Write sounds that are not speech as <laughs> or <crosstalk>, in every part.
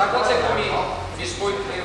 Sabe quando você come biscoito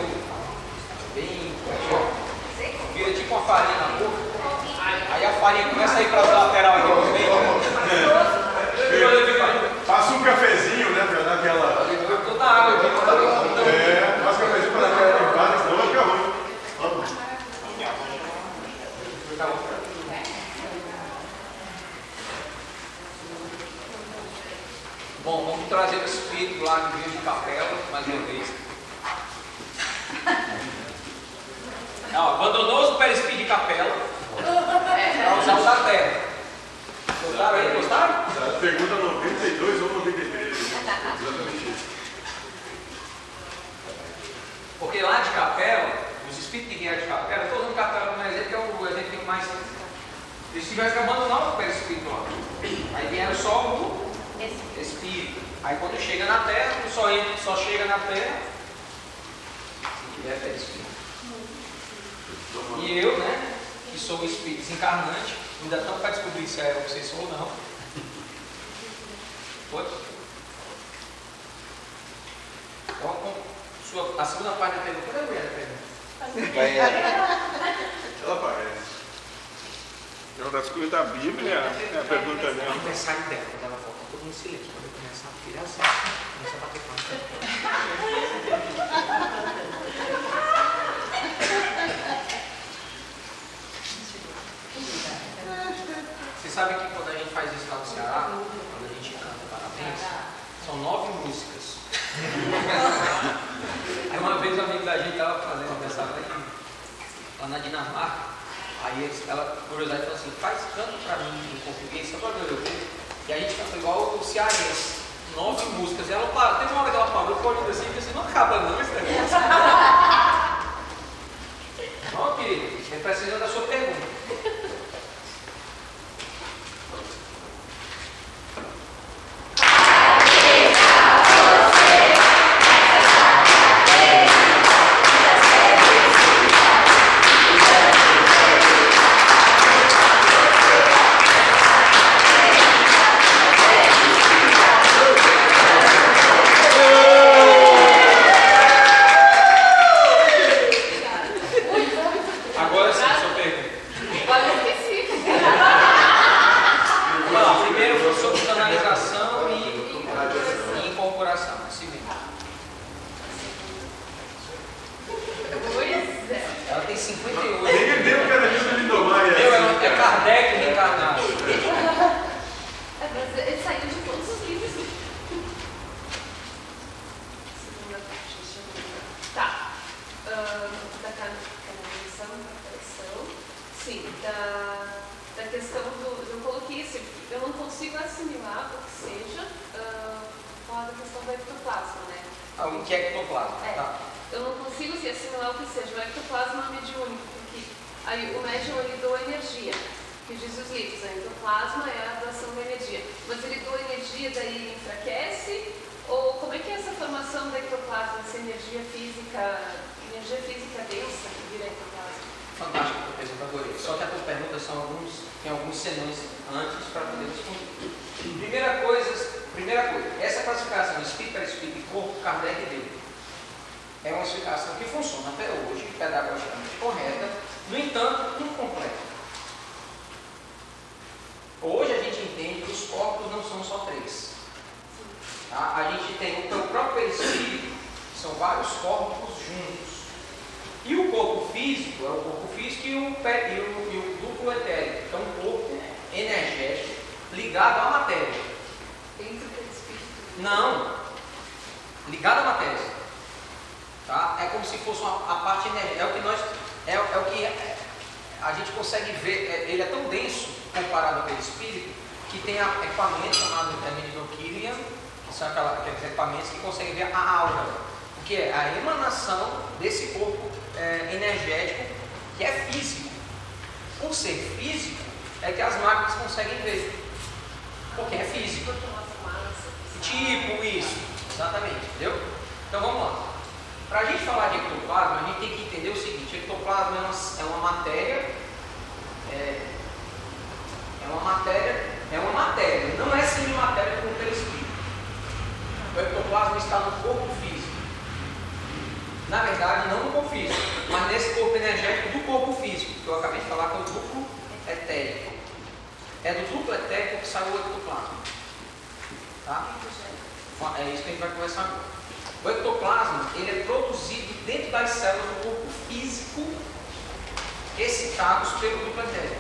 excitados pelo duplo etérico.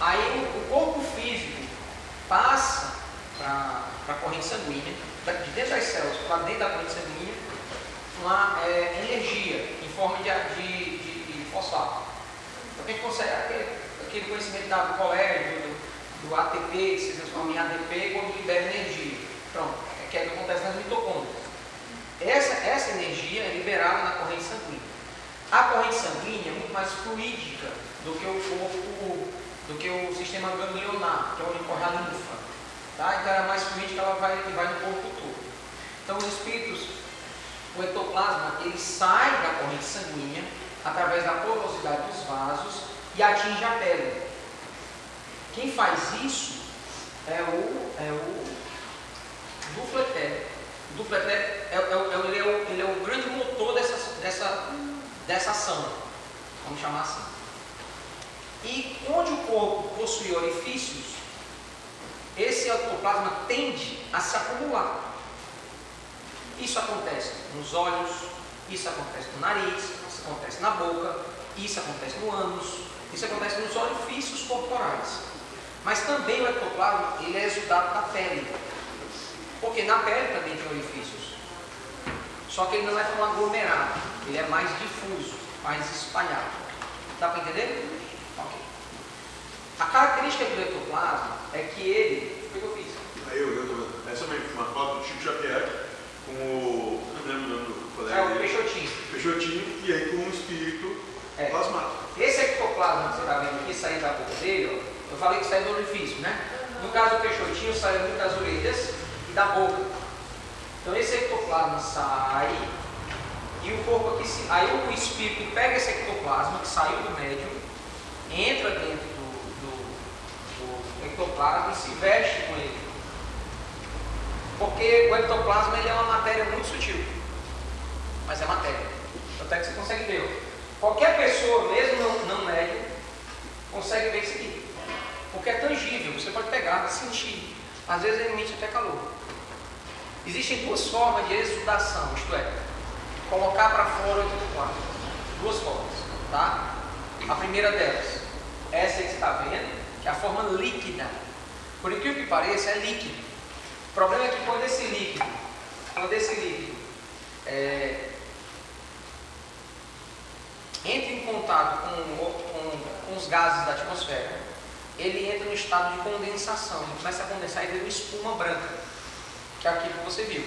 Aí o, corpo físico passa para a corrente sanguínea, de dentro das células para dentro da corrente sanguínea, uma é, energia em forma de, de, de, de fosfato. Então gente consegue aquele, aquele conhecimento do colégio, do, do ATP, que se transforma em ADP, quando libera energia. Pronto, é que é o que acontece nas mitocôndrias. Essa, essa energia é liberada na corrente sanguínea. A corrente sanguínea é muito mais fluídica do que o corpo, do que o sistema ganglionar, que é onde corre a linfa. Tá? Então ela é mais fluídica, ela vai, vai no corpo todo. Então os espíritos, o ectoplasma, ele sai da corrente sanguínea através da porosidade dos vasos e atinge a pele. Quem faz isso é o, é o duplo etéreo. O duplo etéreo é, é, é, ele, é o, ele é o grande motor dessa, dessa, dessa ação, vamos chamar assim. E onde o corpo possui orifícios, esse ectoplasma tende a se acumular. Isso acontece nos olhos, isso acontece no nariz, isso acontece na boca, isso acontece no ânus, isso acontece nos orifícios corporais. Mas também o ectoplasma ele é exudado da pele. Porque na pele também tem orifícios. Só que ele não é tão aglomerado, ele é mais difuso, mais espalhado. Dá para entender? Ok. A característica do ectoplasma é que ele. O que eu fiz? Aí eu, eu Essa é uma foto do Chico Xavier com o. Não lembro o nome do colega. É o Peixotinho. Peixotinho, e aí com um espírito é. plasmado. Esse ectoplasma que você está vendo aqui saindo da boca dele, ó, eu falei que sai do orifício, né? No caso do Peixotinho, sai muito das orelhas e da boca. Então esse ectoplasma sai e o corpo aqui, se, aí o espírito pega esse ectoplasma que saiu do médium, entra dentro do, do, do ectoplasma e se veste com ele. Porque o ectoplasma ele é uma matéria muito sutil, mas é matéria. Até que você consegue ver. Qualquer pessoa, mesmo não, não médium, consegue ver isso aqui. Porque é tangível, você pode pegar, sentir. Às vezes emite até calor. Existem duas formas de exudação, isto é, colocar para fora o ectoplasma. Duas formas, tá? A primeira delas, essa que você está vendo, que é a forma líquida. Por incrível que pareça, é líquido. O problema é que quando esse líquido, quando esse líquido é, entra em contato com, com, com, os gases da atmosfera, ele entra no estado de condensação, ele começa a condensar e vira uma espuma branca, que é aquilo que você viu.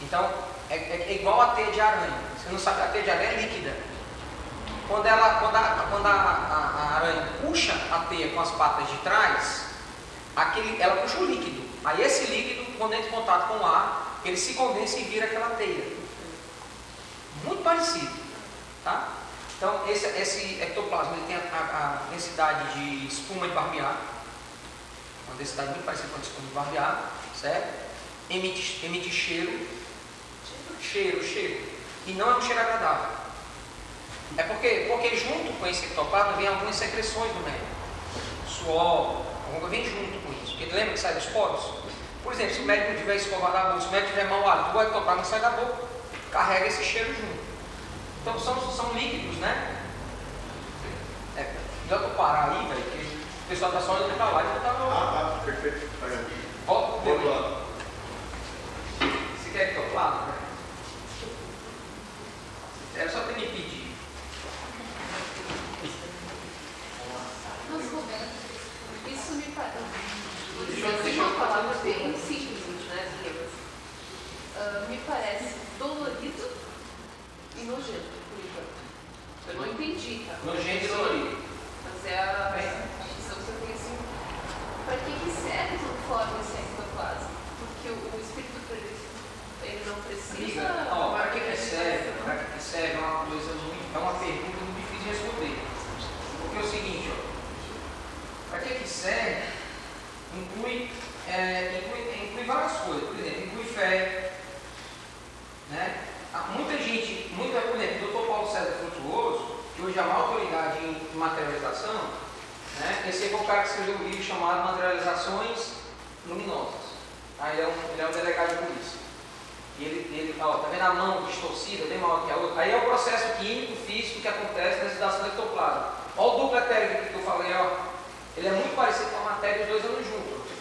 Então, é, é, é, igual a teia de aranha. Você não sabe, a teia de aranha é líquida. Quando, ela, quando, a, quando a, a, a aranha puxa a teia com as patas de trás, aquele, ela puxa o líquido. Aí esse líquido, quando entra em contato com o ar, ele se condensa e vira aquela teia. Muito parecido. Tá? Então, esse, esse ectoplasma ele tem a, a, densidade de espuma de barbear, uma densidade muito parecida com a espuma de barbear, certo? Emite, emite cheiro, cheiro, cheiro, e não é um cheiro agradável. É porque, porque junto com esse ectoplasma vem algumas secreções do médico, suor, alguma vem junto com isso. Porque lembra que sai dos poros? Por exemplo, se o médico tiver escovado a boca, se o médico tiver mau hálito, o ectoplasma sai da boca, carrega esse cheiro junto. Então são, são líquidos, né? É, melhor tu parar aí, velho, porque o pessoal está só olhando para lá e não está no. Ah, tá, perfeito. Volta pro teu lado. Você quer que eu fale, velho? É só ter me pedir. Isso me parece. Isso é uma palavra bem simples, né? Uh, me parece dolorido e nojento. Eu não entendi, tá? Nojento e dolorido. Mas é a eu tenho assim. Para que, que serve o forma não precisa. Não, para que, que serve? Para que serve é uma coisa muito. É uma pergunta muito difícil de responder. Porque é o seguinte, ó, para que, que serve inclui, é, inclui, inclui várias coisas. Por exemplo, inclui fé. Né? Ah, muita gente, muita, por o Dr. Paulo César Frutuoso, que hoje é uma autoridade em materialização, né? esse é o cara que escreveu um livro chamado Materializações Luminosas. Aí ele, é um, ele é um delegado de polícia. E ele, ele ó, tá vendo a mão distorcida, bem maior que a outra? Aí é o processo químico, físico que acontece na sedação do ectoplasma. Olha o duplo etérico que eu falei, ó. Ele é muito parecido com a matéria, os dois andam juntos.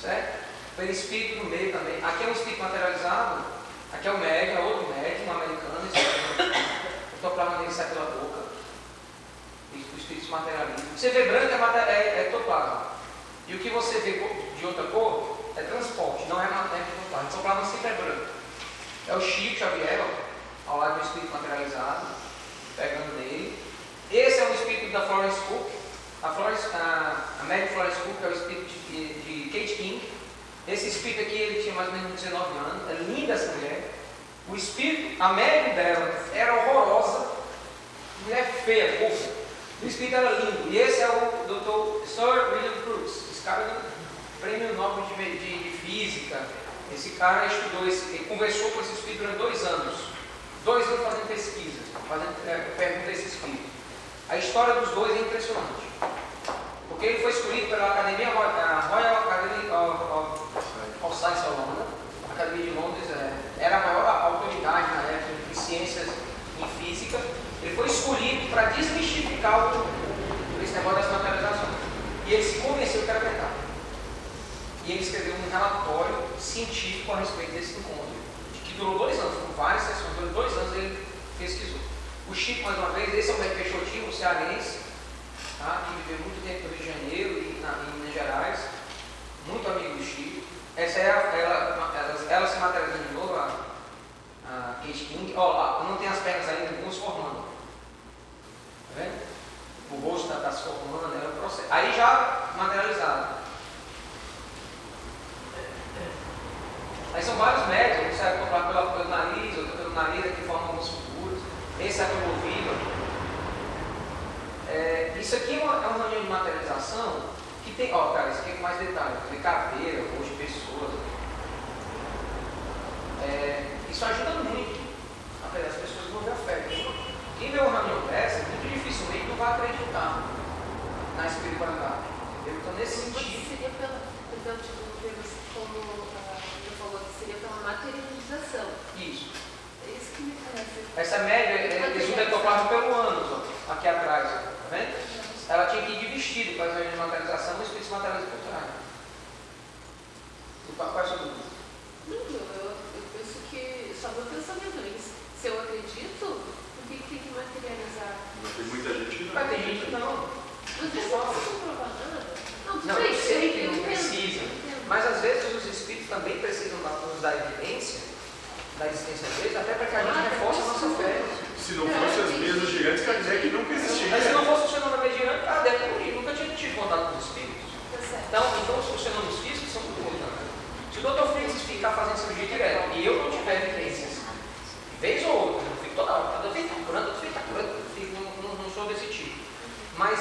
Certo? Tem espírito no meio também. Aqui é um espírito materializado, aqui é o médium, é outro médium, um americano, o ectoplasma dele sai pela boca. O espírito se materializa. Você vê branco é, é, é ectoplasma. E o que você vê de outra cor é transporte, não é matéria ectoplasma. Ectoplasma sempre é branco. É o Chico Xavier, ó, ao lado do espírito materializado, pegando nele. Esse é o espírito da Florence Cook. A, Florence, a, a Mary Florence Cook é o espírito de, de, Kate King. Esse espírito aqui, ele tinha mais ou menos 19 anos. É linda essa mulher. O espírito, a médium dela era horrorosa. Mulher feia, fofa. O espírito era lindo. E esse é o Dr. Sir William Cruz. Esse cara é prêmio Nobel de, de, de Física esse cara estudou, esse, conversou com esse espírito durante dois anos. Dois anos fazendo pesquisa, fazendo é, pergunta a esse espírito. A história dos dois é impressionante. Porque ele foi escolhido pela Academia Royal Academy of, of, of Science Holanda. A Academia de Londres é, era a maior autoridade na época em ciências em física. Ele foi escolhido para desmistificar o, esse negócio das materializações. E ele se convenceu que era verdade e ele escreveu um relatório científico a respeito desse encontro, que durou dois anos, foram várias sessões, durante dois anos ele pesquisou. O Chico, mais uma vez, esse é o Beto Peixotinho, cearense, tá? que viveu muito tempo no Rio de Janeiro e na, em Minas Gerais, muito amigo do Chico. Essa é a, ela, ela, ela se materializando de novo, a, a Kate King. Ó, oh, não tem as pernas ainda, estão se formando. Tá vendo? O rosto está tá se formando, é o processo. Aí já materializado. Aí são vários métodos, um serve comprar pelo, pelo nariz, outro pelo nariz, que formam alguns futuros. Esse é pelo ouvido. É, isso aqui é uma, é uma reunião de materialização que tem, ó, cara, isso aqui é com mais detalhes, tem caveira, rosto de pessoas. É, isso ajuda muito a as pessoas a fé. Quem vê uma reunião dessa, muito dificilmente não vai acreditar na espiritualidade. Então, nesse sentido. Seria pela, tipo, materialização. Isso. É isso que me parece. Essa média, é, isso decopava pelo ânus, ó, aqui atrás, ó, tá vendo? Ela tinha que ir de vestido para fazer a materialização, o espírito se materializa por trás. Qual é a sua dúvida? Não, eu, eu penso que só meu pensamento, se eu acredito, por que, tem que materializar? Tem muita gente que não. Mas tem gente que não. Mas você não precisa provar nada. Não, não eu sei que não precisa. Mas às vezes os espíritos também precisam nos dar evidência da existência deles, até para que a gente ah, reforce a nossa fé. Se não fossem as mesas gigantes, quer dizer que nunca existia. Mas se não fosse o fenômeno gigante, ah, deve ter nunca tinha tido contato com os espíritos. Tá então, então os fenômenos físicos são muito importantes. Se o doutor Fritz ficar fazendo cirurgia direto e eu não tiver evidências, vez ou outra, eu fico toda hora, eu fico curando, eu fico curando, eu fico, não, não, não sou desse tipo. Mas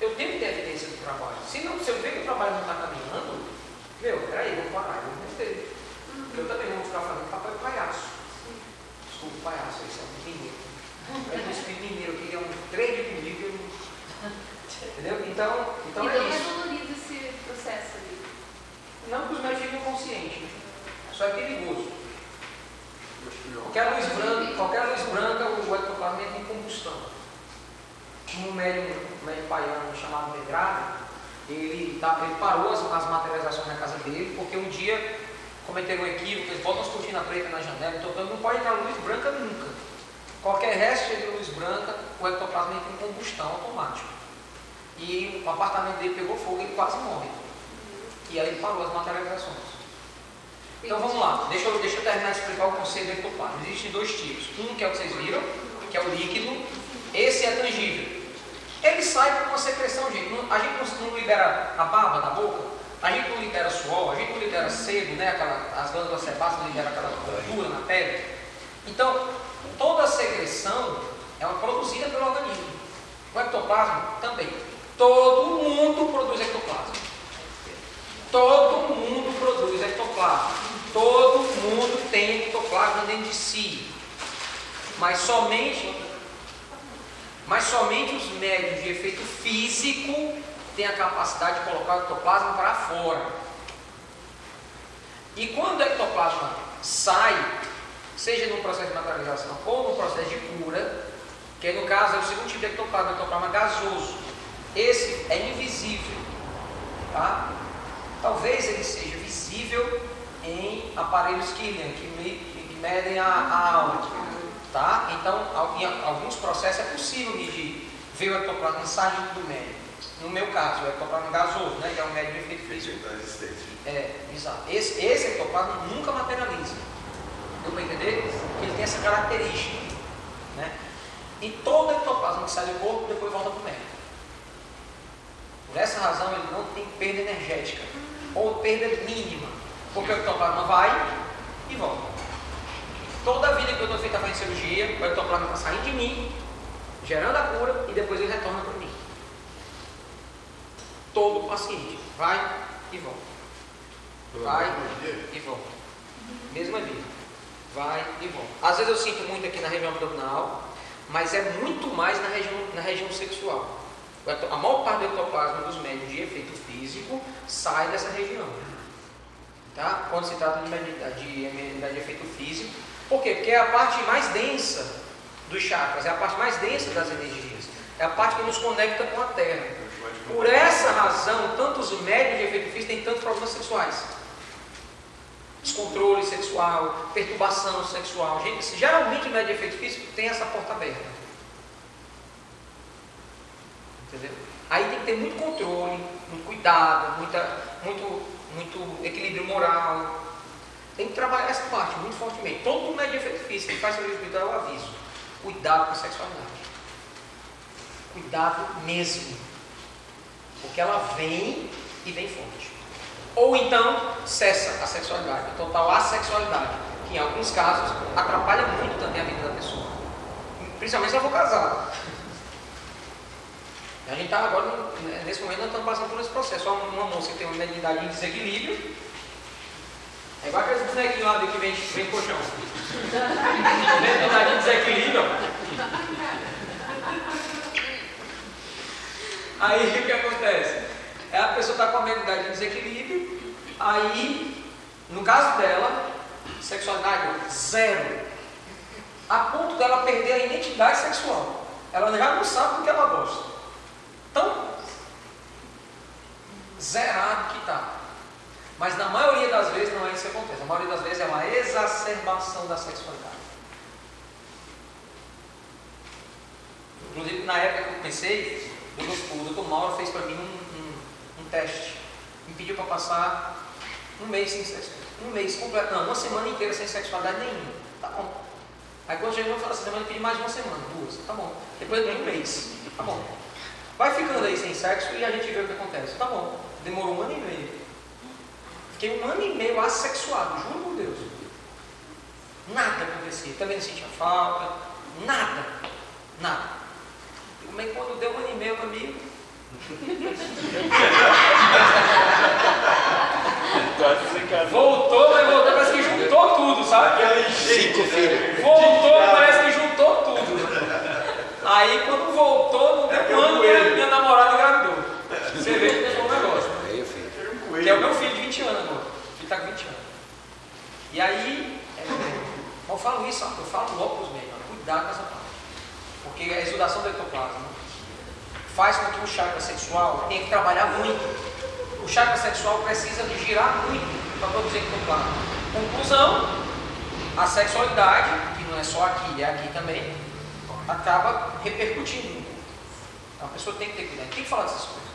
eu tenho que ter evidência do trabalho. Se, não, se eu ver que o trabalho não está caminhando, meu, peraí, vamos parar, eu vou ter. Eu também vou ficar falando papel de palhaço. Desculpa, palhaço, isso é um mineiro. É um espírito mineiro, eu queria um trade comigo. Eu... Entendeu? Então, então, então é isso. é dolorido esse processo ali. Não que os médicos ficam conscientes. Só é perigoso. Qualquer luz branca, qualquer luz branca, o ectoplasma entra em combustão. Um médium, um médium baiano chamado Medrado, ele, tá, ele parou as, as materializações na casa dele, porque um dia cometeram um equívoco, eles botam as cortinas pretas na janela, então não pode entrar luz branca nunca. Qualquer resto de luz branca, o ectoplasma entra em combustão automático. E o apartamento dele pegou fogo e ele quase morre. E aí ele parou as materializações. Então vamos lá, deixa eu, deixa eu terminar de explicar o conceito do ectoplasma. Existem dois tipos. Um que é o que vocês viram, que é o líquido. Esse é tangível. Ele sai com uma secreção, gente. A gente não libera a baba da boca, a gente não libera suor, a gente não libera sebo, né? Aquela, as glândulas sebáceas liberam aquela gordura na pele. Então, toda secreção é produzida pelo organismo. O ectoplasma também. Todo mundo produz ectoplasma. Todo mundo produz ectoplasma. Todo mundo tem ectoplasma dentro de si. Mas somente Mas somente os médios de efeito físico têm a capacidade de colocar o ectoplasma para fora. E quando o ectoplasma sai, seja no processo de naturalização ou no processo de cura, que no caso é o segundo tipo de ectoplasma, ectoplasma gasoso. Esse é invisível, tá? Talvez ele seja visível em aparelhos que, medem a, a alma. Tá? Então, em alguns processos é possível medir, ver o ectoplasma saindo do médio. No meu caso, o ectoplasma gasoso, né, que é um médio de efeito físico. É, exato. Esse, esse ectoplasma nunca materializa. Deu para entender? Porque ele tem essa característica. Né? E todo ectoplasma que sai do corpo depois volta para o médio. Por essa razão, ele não tem perda energética, ou perda mínima, porque o ectoplasma vai e volta. Toda a vida que eu estou feita fazendo cirurgia, o ectoplasma está saindo de mim, gerando a cura e depois ele retorna para mim. Todo paciente vai e volta. Vai e volta. Mesma vida. Vai e volta. Às vezes eu sinto muito aqui na região abdominal, mas é muito mais na região, na região sexual. A maior parte do ectoplasma dos médios de efeito físico sai dessa região. Tá? Quando se trata de mediunidade de, de efeito físico, por quê? Porque é a parte mais densa dos chakras, é a parte mais densa das energias, é a parte que nos conecta com a Terra. Por essa razão, tanto os médios de efeito físico têm tantos problemas sexuais. Descontrole sexual, perturbação sexual. Geralmente o médio de efeito físico tem essa porta aberta. Entendeu? Aí tem que ter muito controle, muito cuidado, muita, muito, muito equilíbrio moral, tem que trabalhar essa parte muito fortemente. Todo mundo é de efeito físico, que faz cirurgia espiritual, eu aviso. Cuidado com a sexualidade. Cuidado mesmo. Porque ela vem e vem forte. Ou então cessa a sexualidade, total assexualidade, que em alguns casos atrapalha muito também a vida da pessoa. Principalmente se ela for casada. A gente está agora, nesse momento, nós estamos passando por esse processo. Uma moça que tem uma mediunidade em desequilíbrio, é igual aqueles bonequinhos lá que vem, vem colchão. Dentro de desequilíbrio. Aí o que acontece? É a pessoa está com a mentalidade de desequilíbrio, aí, no caso dela, sexualidade zero. A ponto dela perder a identidade sexual. Ela já não sabe do que ela gosta. Tão zerado que está. Mas na maioria das vezes não é isso que acontece. Na maioria das vezes é uma exacerbação da sexualidade. Inclusive, na época que eu comecei, o doutor Mauro fez para mim um, um, um, teste. Me pediu para passar um mês sem sexo. Um mês completo, não, uma semana inteira sem sexualidade nenhuma. Tá bom. Aí quando chegou, eu falei assim, semana, pedi mais de uma semana, duas. Tá bom. Depois de um mês. Tá bom. Vai ficando aí sem sexo e a gente vê o que acontece. Tá bom. Demorou um ano e meio. Fiquei um ano e meio assexuado, juro por Deus. Nada acontecia. Também não sentia falta, nada. Nada. Mas quando deu um ano e meio, meu amigo. voltou, mas voltou, parece que juntou tudo, sabe? Cinco filhos. Voltou, parece que juntou tudo. Aí quando voltou, não deu um ano, minha, minha namorada engravidou. Você vê que foi. Que é o meu filho de 20 anos agora. Ele está com 20 anos. E aí, é, eu falo isso, eu falo logo para os médicos, cuidado com essa parte. Porque a exudação do ectoplasma faz com que o chakra sexual tenha que trabalhar muito. O chakra sexual precisa de girar muito para produzir ectoplasma. Conclusão, a sexualidade, que não é só aqui, é aqui também, acaba repercutindo. Então a pessoa tem que ter cuidado, tem que falar dessas coisas.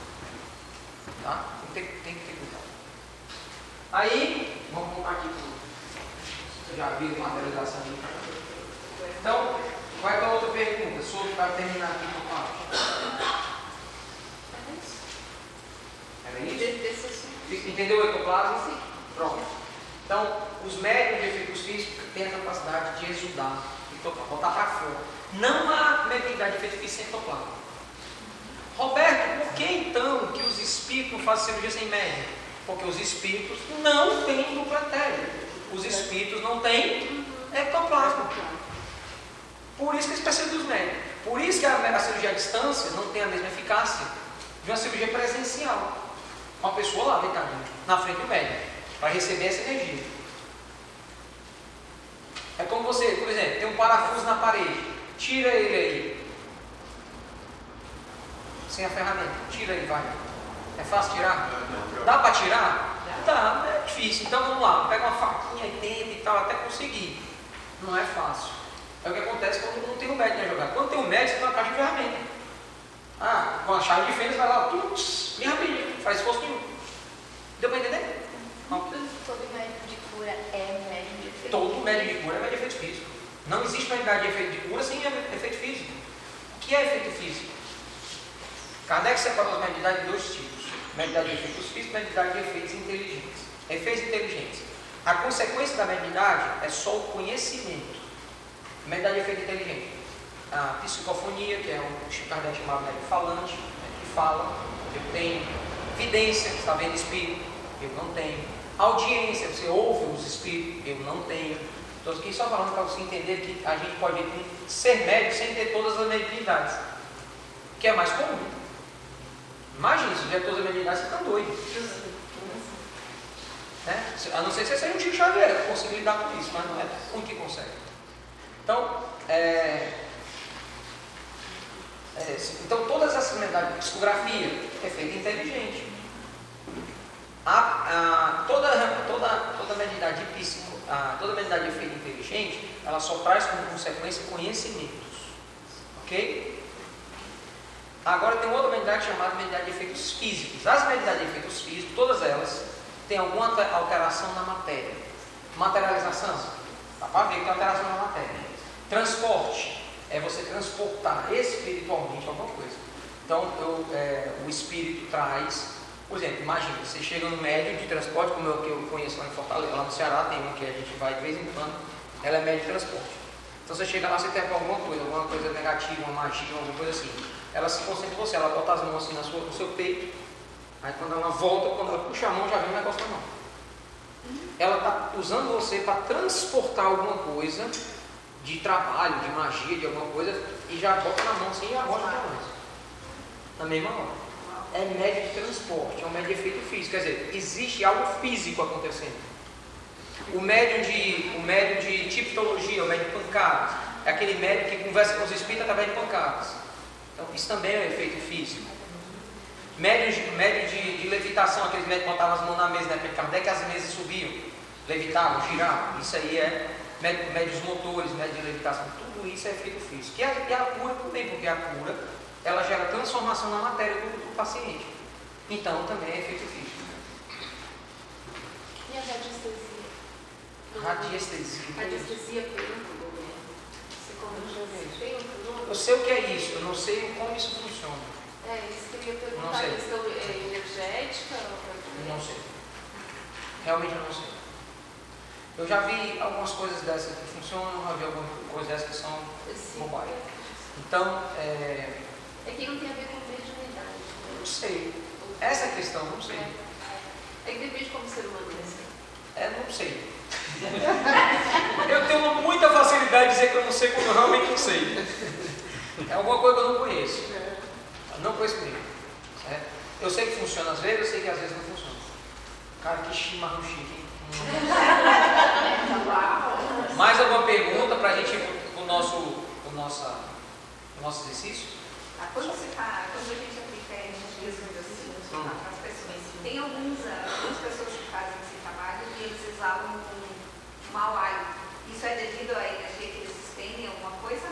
Tá? Tem, tem que ter. Aí, vamos voltar aqui para já viu a materialização ali. Então, vai para outra pergunta, sobre para terminar aqui com o papo. Era isso? Entendeu o ectoplasma? Sim. Pronto. Então, os médios de efeitos físicos têm a capacidade de exudar, botar para fora. Não há mediunidade de efeito físico sem ectoplasma. Roberto, por que então que os espíritos não fazem cirurgia sem médium? Porque os espíritos não têm dupla etéreo. Os espíritos não têm ectoplasma. Por isso que eles precisam dos médicos. Por isso que a, a cirurgia à distância não tem a mesma eficácia de uma cirurgia presencial. Uma pessoa lá, deitadinha, na frente do médico, para receber essa energia. É como você, por exemplo, tem um parafuso na parede, tira ele aí. Sem a ferramenta, tira ele, vai. É fácil tirar? Dá para tirar? Dá, é difícil. Então vamos lá, pega uma faquinha e tenta e tal, até conseguir. Não é fácil. É o que acontece quando não tem um médico na jogada. Quando tem um médico, você tem uma caixa de ferramenta. Ah, com a chave de fenda, vai lá, tuts, bem rapidinho, faz esforço nenhum. Deu para entender? Todo médico de cura é médico de efeito. Todo médico de cura é médico de efeito físico. Não existe medicina de efeito de cura sem efeito físico. O que é efeito físico? Kardec separou as mediunidades em dois tipos: mediunidade de efeitos físicos mediunidade de efeitos inteligentes. Efeitos inteligentes. A consequência da mediunidade é só o conhecimento. Mediunidade de efeito inteligente. A psicofonia, que é o Chico Kardec chamava falante, né, que fala, eu tenho. Vidência, que está vendo espírito, eu não tenho. Audiência, você ouve os espíritos, eu não tenho. Estou aqui só falando para você entender que a gente pode ser médico sem ter todas as mediunidades. Que é mais comum. Imagina, se todas as mediunidades, você está doido. Né? A não ser que você seja um Chico Xavier, que consiga lidar com isso, mas não é um que consegue. Então, é, é, então todas essas medalhas, psicografia é feita inteligente. A, a, toda, toda, toda medida de psico, a, toda medida de efeito inteligente, ela só traz como consequência conhecimentos. Ok? Agora tem outra medida chamada medida de efeitos físicos. As medidas de efeitos físicos, todas elas, têm alguma alteração na matéria. Materialização, dá para ver que tem alteração na matéria. Transporte, é você transportar espiritualmente alguma coisa. Então, eu, é, o espírito traz, por exemplo, imagina, você chega no médio de transporte, como eu, que eu conheço lá em Fortaleza, lá no Ceará tem uma que a gente vai de vez em quando, ela é médio de transporte. Então você chega lá, você tem alguma coisa, alguma coisa negativa, uma magia, alguma coisa assim. Ela se concentra em você, ela bota as mãos assim na sua, no seu peito, aí quando ela volta, quando ela puxa a mão, já vem um negócio na mão. Ela está usando você para transportar alguma coisa de trabalho, de magia, de alguma coisa, e já bota na mão assim e bota para nós. Na mesma hora. É médio de transporte, é um médio de efeito físico. Quer dizer, existe algo físico acontecendo. O médio de, o médio de tipologia, o médio de pancadas, é aquele médio que conversa com os espíritos através de pancadas. Então, isso também é um efeito físico. Médio de, médio de, de levitação, aqueles médios que botavam as mãos na mesa, né? Kardec as mesas subiam, levitavam, giravam. Isso aí é médios motores, médios de levitação, tudo isso é efeito físico. E a, e a cura também, porque a cura ela gera transformação na matéria do, do paciente. Então também é efeito físico. E a radiestesia? Radiestesia. Radiestesia um Você como tem um Eu sei o que é isso, eu não sei como isso funciona. É, isso que eu ia perguntar. Não sei. questão é energética? Ou... Não sei. Realmente eu não sei. Eu já vi algumas coisas dessas que funcionam, já vi algumas coisas dessas que são bobagem. Então, é... É que não tem a ver com mediunidade. Né? Não sei. Essa é a questão, não sei. É que depende como ser humano é. É, não sei. <laughs> eu tenho muita facilidade de dizer que eu não sei quando eu realmente não sei. É alguma coisa que eu não conheço. Eu não conheço. Certo? Eu sei que funciona às vezes, eu sei que às vezes não funciona. Cara, que chimarrão chique, hein? <laughs> Mais alguma pergunta para a gente ir para o nosso, pro nossa, pro nosso exercício? Ah, quando, você tá, quando a gente aplica energias assim, Hum. para as pessoas, tem alguns, algumas pessoas que fazem esse trabalho e eles exalam um mau hálito. Isso é devido à energia que eles expendem, alguma coisa?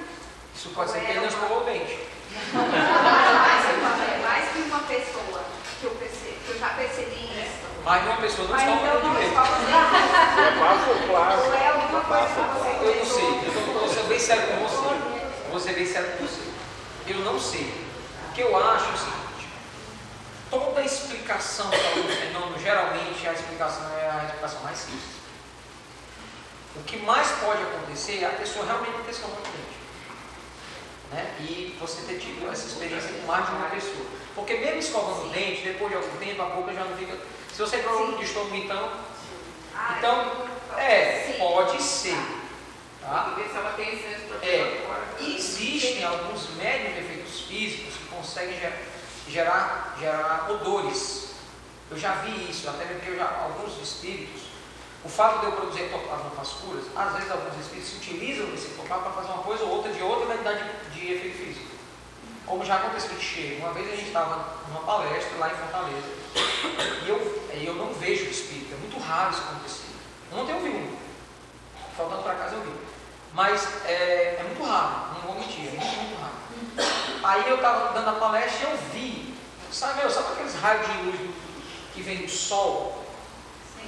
Isso pode ser que ele não uma- escovou o dente. mais, que uma, é mais que uma pessoa que eu, percebi, que eu já percebi isso. Mais de uma pessoa não escova então o não dente É Ou é alguma coisa que você Eu não sei, eu vou ser bem sério com você. Vou ser bem sério com você. Eu não sei. O que eu acho é o seguinte: toda explicação para um fenômeno, geralmente a explicação é a explicação mais simples. O que mais pode acontecer é a pessoa realmente ter escovado o dente. Né? E você ter tido essa experiência com mais de uma pessoa. Porque mesmo escovando o dente, depois de algum tempo, a boca já não fica. Se você tem problema de estômago, então. Então, é, pode ser. Tá? E ver se ela tem senso para É, existem alguns conseguem gerar, gerar, gerar odores. Eu já vi isso, até porque já, alguns espíritos, o fato de eu produzir ectoplasma para as curas, às vezes alguns espíritos utilizam desse ectoplasma para fazer uma coisa ou outra de outra qualidade de, efeito físico. Como já aconteceu de cheiro. Uma vez a gente estava numa palestra lá em Fortaleza e eu, eu não vejo espírito, é muito raro isso acontecer. Eu não tenho vindo. Faltando para casa eu vi. Mas é, é, muito raro, não vou mentir, é muito, muito raro. Aí eu estava dando a palestra e eu vi, sabe, meu, sabe aqueles raios de luz que vem do sol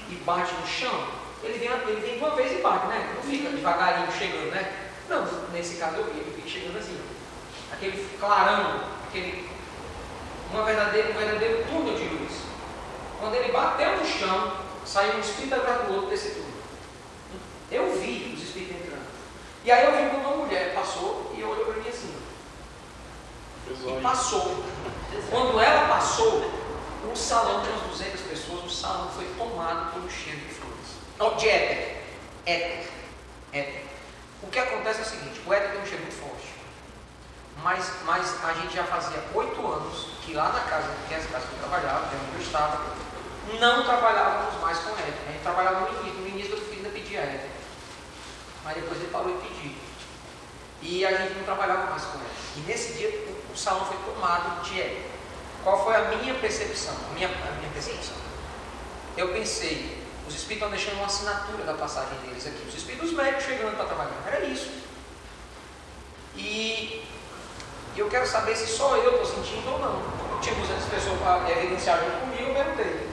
e bate no chão? Ele vem, ele vem de uma vez e bate, né? Não fica devagarinho chegando, né? Não, nesse caso eu vi, ele fica chegando assim. Aquele clarão, aquele, uma verdadeira, um verdadeiro túnel de luz. Quando ele bateu no chão, saiu um espírito atrás do outro desse túnel. Eu vi os espíritos entrando. E aí eu vi quando uma mulher passou e olhou para mim assim. E passou. Quando ela passou, o salão tinha umas 200 pessoas, o salão foi tomado por um cheiro de flores. Não, de éter. Éter. Éter. O que acontece é o seguinte, o éter tem um cheiro muito forte. Mas, mas a gente já fazia oito anos que lá na casa, que é as casas que eu trabalhava, que é onde eu estava, não trabalhávamos mais com éter. A gente trabalhava no início, no início do filho ainda pedia éter. Mas depois ele parou de pedir. E a gente não trabalhava mais com éter. E nesse dia o, o salão foi tomado de éter. Qual foi a minha percepção? A minha, a minha percepção. Eu pensei, os espíritos estão deixando uma assinatura da passagem deles aqui. Os espíritos médicos chegando para trabalhar. Era isso. E eu quero saber se só eu estou sentindo ou não. Eu tinha 200 pessoas para evidenciar junto comigo, eu perguntei.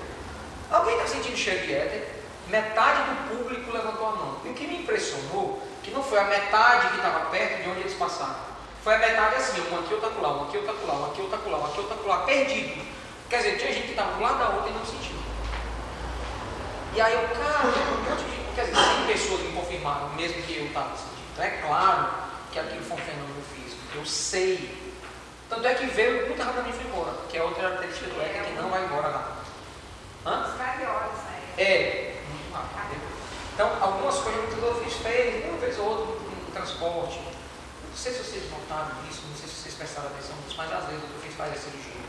Alguém está sentindo cheiro de éter? Metade do público levantou a mão. E o que me impressionou, que não foi a metade que estava perto de onde eles passaram. Foi a metade assim, um aqui, outro acolá, um aqui, outro acolá, um aqui, outro acolá, um aqui, outro acolá, perdido. Quer dizer, tinha gente que estava do lado da outra e não sentiu. E aí eu, cara, um monte de quer dizer, 100 pessoas me confirmaram, mesmo que eu estava sentindo. Então é claro que aquilo foi um fenômeno físico, eu sei. Tanto é que veio muito rapidamente foi embora, que é outra característica do ECA que não vai embora lá. Hã? né? É. Então, algumas coisas muito fez, uma vez ou outra no transporte. Não sei se vocês notaram isso, não sei se vocês prestaram atenção nisso, mas às vezes eu fiz fazer a cirurgia.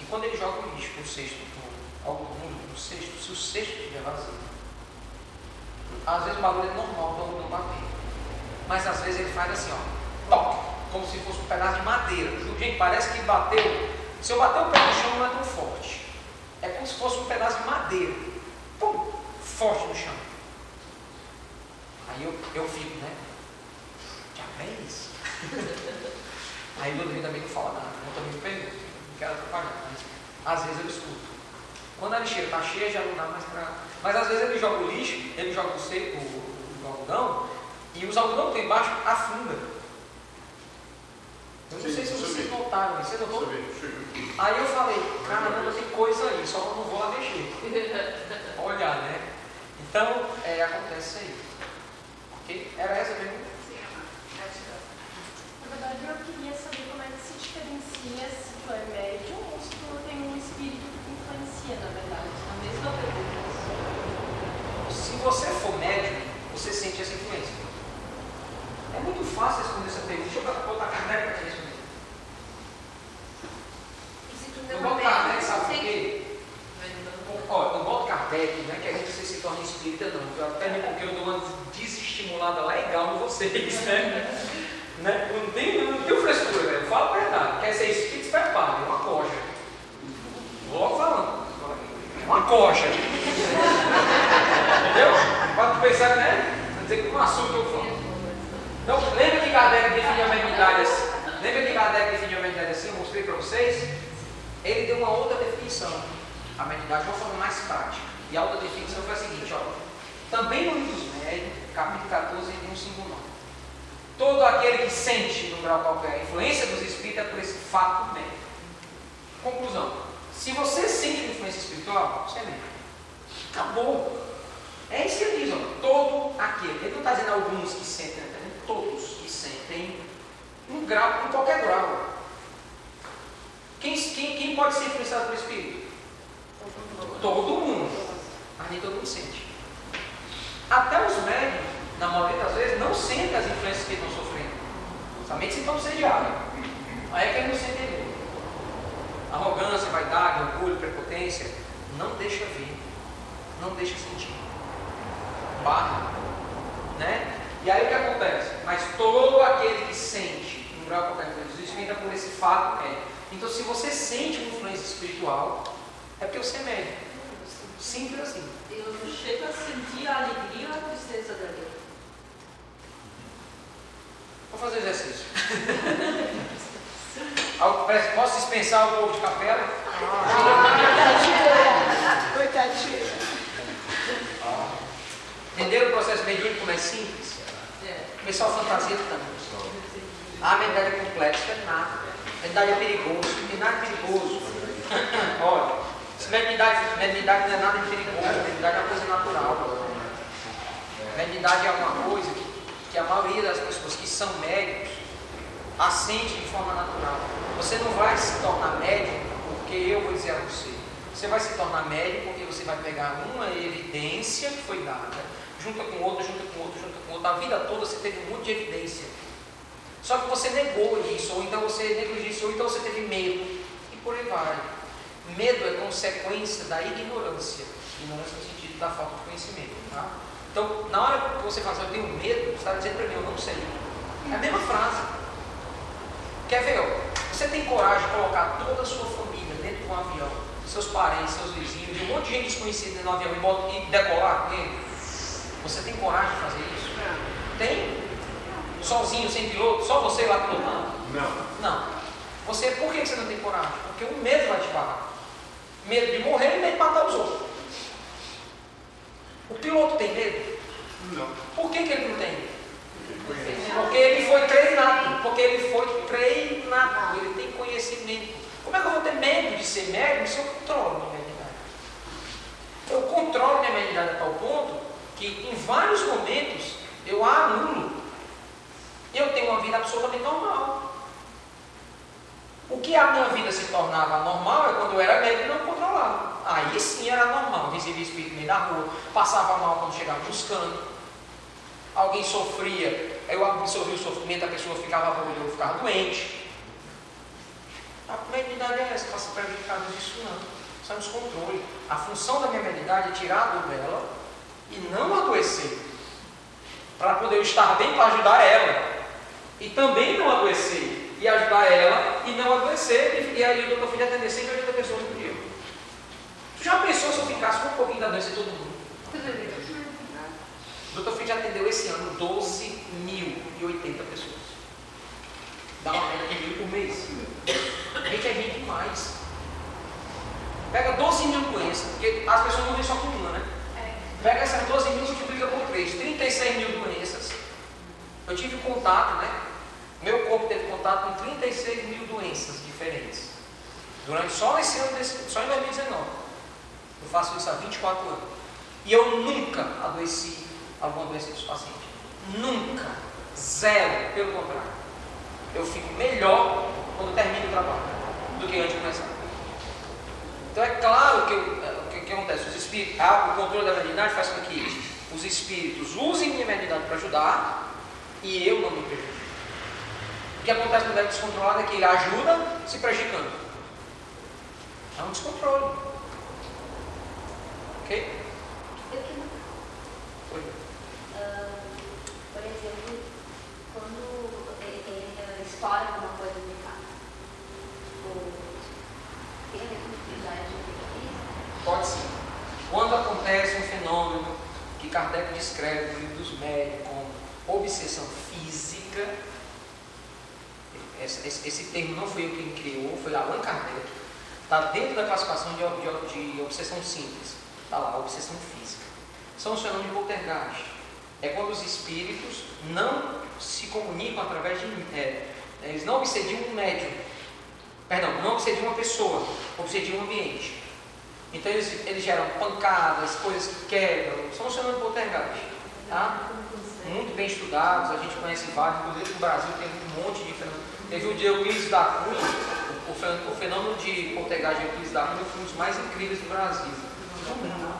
E quando ele joga o lixo no cesto, no, algodão no cesto, se o cesto estiver vazio, às vezes o barulho é normal do algodão bater. Mas às vezes ele faz assim, ó, toque, como se fosse um pedaço de madeira. Gente, parece que bateu. Se eu bater o pé no chão não é tão forte. É como se fosse um pedaço de madeira. Pum, forte no chão. Aí eu, eu fico, né? É isso? <laughs> Aí o Rodrigo também não fala nada, eu também me pergunto, não quero atrapalhar, mas às vezes eu escuto. Quando a lixeira está cheia, já não dá mais para. Mas às vezes ele joga o lixo, ele joga o, seco, o, o algodão, e os algodão que tem embaixo afunda. Eu não Sim, sei se vocês notaram isso. Você notou? Aí eu falei, caramba, tem coisa aí, só eu não vou lá mexer. <laughs> Olhar, né? Então, é, acontece isso aí. Ok? Era essa a pergunta? Verdade, eu queria saber como é que se diferencia se tu é médium ou se tu tem um espírito que te influencia, na verdade. A mesma pergunta. Se você for médium, você sente essa influência. É muito fácil responder essa pergunta. Deixa eu botar a caneca para te responder. Se tu Eu não boto é Kardec, sabe por quê? Eu boto Kardec, não é que a gente se torne espírita, não. Eu até porque eu dou uma desestimulada legal em vocês, né? <laughs> né? Eu não tenho, não tenho frescura, velho. Fala a verdade. Quer ser espírita, se prepare. É uma coxa. Logo falando. Uma coxa. Entendeu? Pode pensar, né? Dizer que um assunto eu falo. Então, lembra que Kardec definiu a mediunidade assim? Lembra que Kardec definiu a mediunidade assim? Eu mostrei para vocês? Ele deu uma outra definição. A mediunidade de uma forma mais prática. E a outra definição foi a seguinte, ó. Também no livro dos capítulo 14, ele tem um nome. Todo aquele que sente, num grau qualquer, a influência dos espíritos é por esse fato médico. Conclusão. Se você sente uma influência espiritual, você é médico. Acabou. É isso que ele diz, ó. Todo aquele. Ele não está dizendo alguns que sentem, ele está dizendo todos que sentem um grau, em qualquer grau. Quem, quem, quem pode ser influenciado pelo Espírito? Todo mundo. Mas nem todo mundo sente. Até os médicos, na maioria das vezes, não sentem as influências que estão sofrendo. Somente se estão sediados. Aí é que eles não sentem mesmo. arrogância, vaidade, orgulho, prepotência, não deixa vir, não deixa sentir. Barra. Né? E aí o que acontece? Mas todo aquele que sente, no grau qualquer coisa, experimenta por esse fato é. Então se você sente uma influência espiritual, é porque você é médico. Simples assim. Eu não chego a sentir a alegria ou a tristeza dele. Vou fazer exercício. <laughs> Posso dispensar o povo de capela? Coitadinha. Entenderam o processo mediúnico como é simples? É. Pessoal fantasia tanto. Ah, a medalha é complexa, é nada. A medalha é perigoso, tem nada perigoso. <laughs> Olha, se mediunidade, mediunidade não é nada de perigoso, mediunidade é uma coisa natural. Mediunidade é uma coisa que, que a maioria das pessoas que são médicos assente de forma natural. Você não vai se tornar médico porque eu vou dizer a você. Você vai se tornar médico porque você vai pegar uma evidência que foi dada, junta com outra, junta com outra, junta com outra. A vida toda você teve um monte de evidência. Só que você negou isso, ou então você negligenciou, ou então você teve medo. E por aí vai. Medo é consequência da ignorância. Ignorância no sentido da falta de conhecimento. Tá? Então, na hora que você fala assim, eu tenho medo, você está dizendo para mim, eu não sei. É a mesma frase. Quer ver? Ó, você tem coragem de colocar toda a sua família dentro de um avião, seus parentes, seus vizinhos, de um monte de gente desconhecida dentro do avião e, bota, e decolar com ele? Você tem coragem de fazer isso? Tem? Sozinho, sem piloto? Só você lá pilotando? Não. Não. Você, por que você não tem coragem? Porque o medo vai te parar. Medo de morrer e medo de matar os outros. O piloto tem medo? Não. Por que, que ele não tem? Porque ele foi treinado. Porque ele foi treinado. Ele tem conhecimento. Como é que eu vou ter medo de ser médico se eu controlo minha mediunidade? Eu controlo minha mediunidade a tal ponto que em vários momentos eu a anulo. Eu tenho uma vida absolutamente normal. O que a minha vida se tornava normal é quando eu era médico e não controlava. Aí sim era normal. Recebia espírito no meio da rua, passava mal quando chegava nos cantos. Alguém sofria, eu absorvia o sofrimento, a pessoa ficava boa eu ficava doente. A mediunidade é essa, faça prejudicado disso não. Isso é nos controle. A função da minha mediunidade é tirar a dor dela e não adoecer. Para poder estar bem para ajudar ela. E também não adoecer. E ajudar ela e não adoecer. E, e aí o doutor filho atender sempre ajuda a pessoa no dia. Já pensou se eu ficasse com um pouquinho da doença de todo mundo? O <laughs> doutor já atendeu esse ano 12.080 pessoas. Dá uma média de mil por mês. Gente, é gente demais. Pega 12 mil doenças, porque as pessoas não vêm só com uma, né? Pega essas 12 mil e multiplica por 3, 36 mil doenças. Eu tive contato, né? Meu corpo teve contato com 36 mil doenças diferentes. Durante só esse ano, desse, só em 2019. Eu faço isso há 24 anos. E eu nunca adoeci alguma doença dos pacientes. Nunca. Zero. Pelo contrário. Eu fico melhor quando termino o trabalho do que antes de começar. Então é claro que o que, que, acontece? Os espíritos, ah, o controle da mediunidade faz com que os espíritos usem minha mediunidade para ajudar e eu não me prejudique. O que acontece quando é descontrolado é que ele ajuda se prejudicando. É um descontrole. Ok? Eu que não Foi. Ah, por exemplo, quando ele, ele estoura alguma coisa no carro, ou tem a atividade física, Pode sim. Quando acontece um fenômeno que Kardec descreve no livro dos médicos como obsessão física, esse, esse, esse termo não foi eu quem criou, foi Allan Kardec. Está dentro da classificação de, de, de obsessão simples. Está lá, obsessão física. São os fenômenos de poltergeist. É quando os espíritos não se comunicam através de. É, eles não obsediam um médium. Perdão, não obsediam uma pessoa, obsediam um ambiente. Então eles, eles geram pancadas, coisas que quebram. São os fenômenos de poltergeist. Tá? Muito bem estudados, a gente conhece vários, inclusive no Brasil tem um monte de fenômenos. Teve o de Euclides da Cunha, o fenômeno de poltergeist de Euclides da Cunha foi um dos mais incríveis do Brasil. Mundo.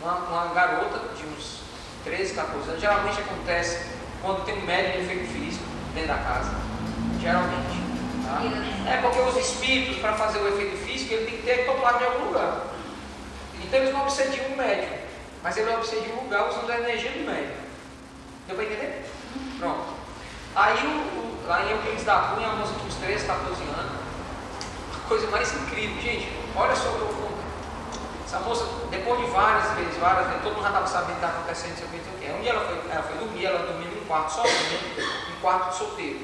Uma, uma garota de uns 13, 14 anos, geralmente acontece quando tem um médico de efeito físico dentro da casa. Geralmente. Tá? É porque os espíritos, para fazer o efeito físico, ele tem que ter ectoplasma em algum lugar. Então eles não obsediam o médico, mas ele obsedia o lugar usando a energia do médico. Deu para entender? Pronto. Aí, o, o, lá em Euclides da Cunha, a moça tinha uns 13, 14 anos. Coisa mais incrível, gente, olha só o que eu vou contar. Essa moça, depois de várias vezes, várias vezes, todo mundo já estava sabendo o que estava acontecendo, o que. Um dia ela foi, ela foi dormir, ela dormiu num quarto sozinha, em quarto de solteiro.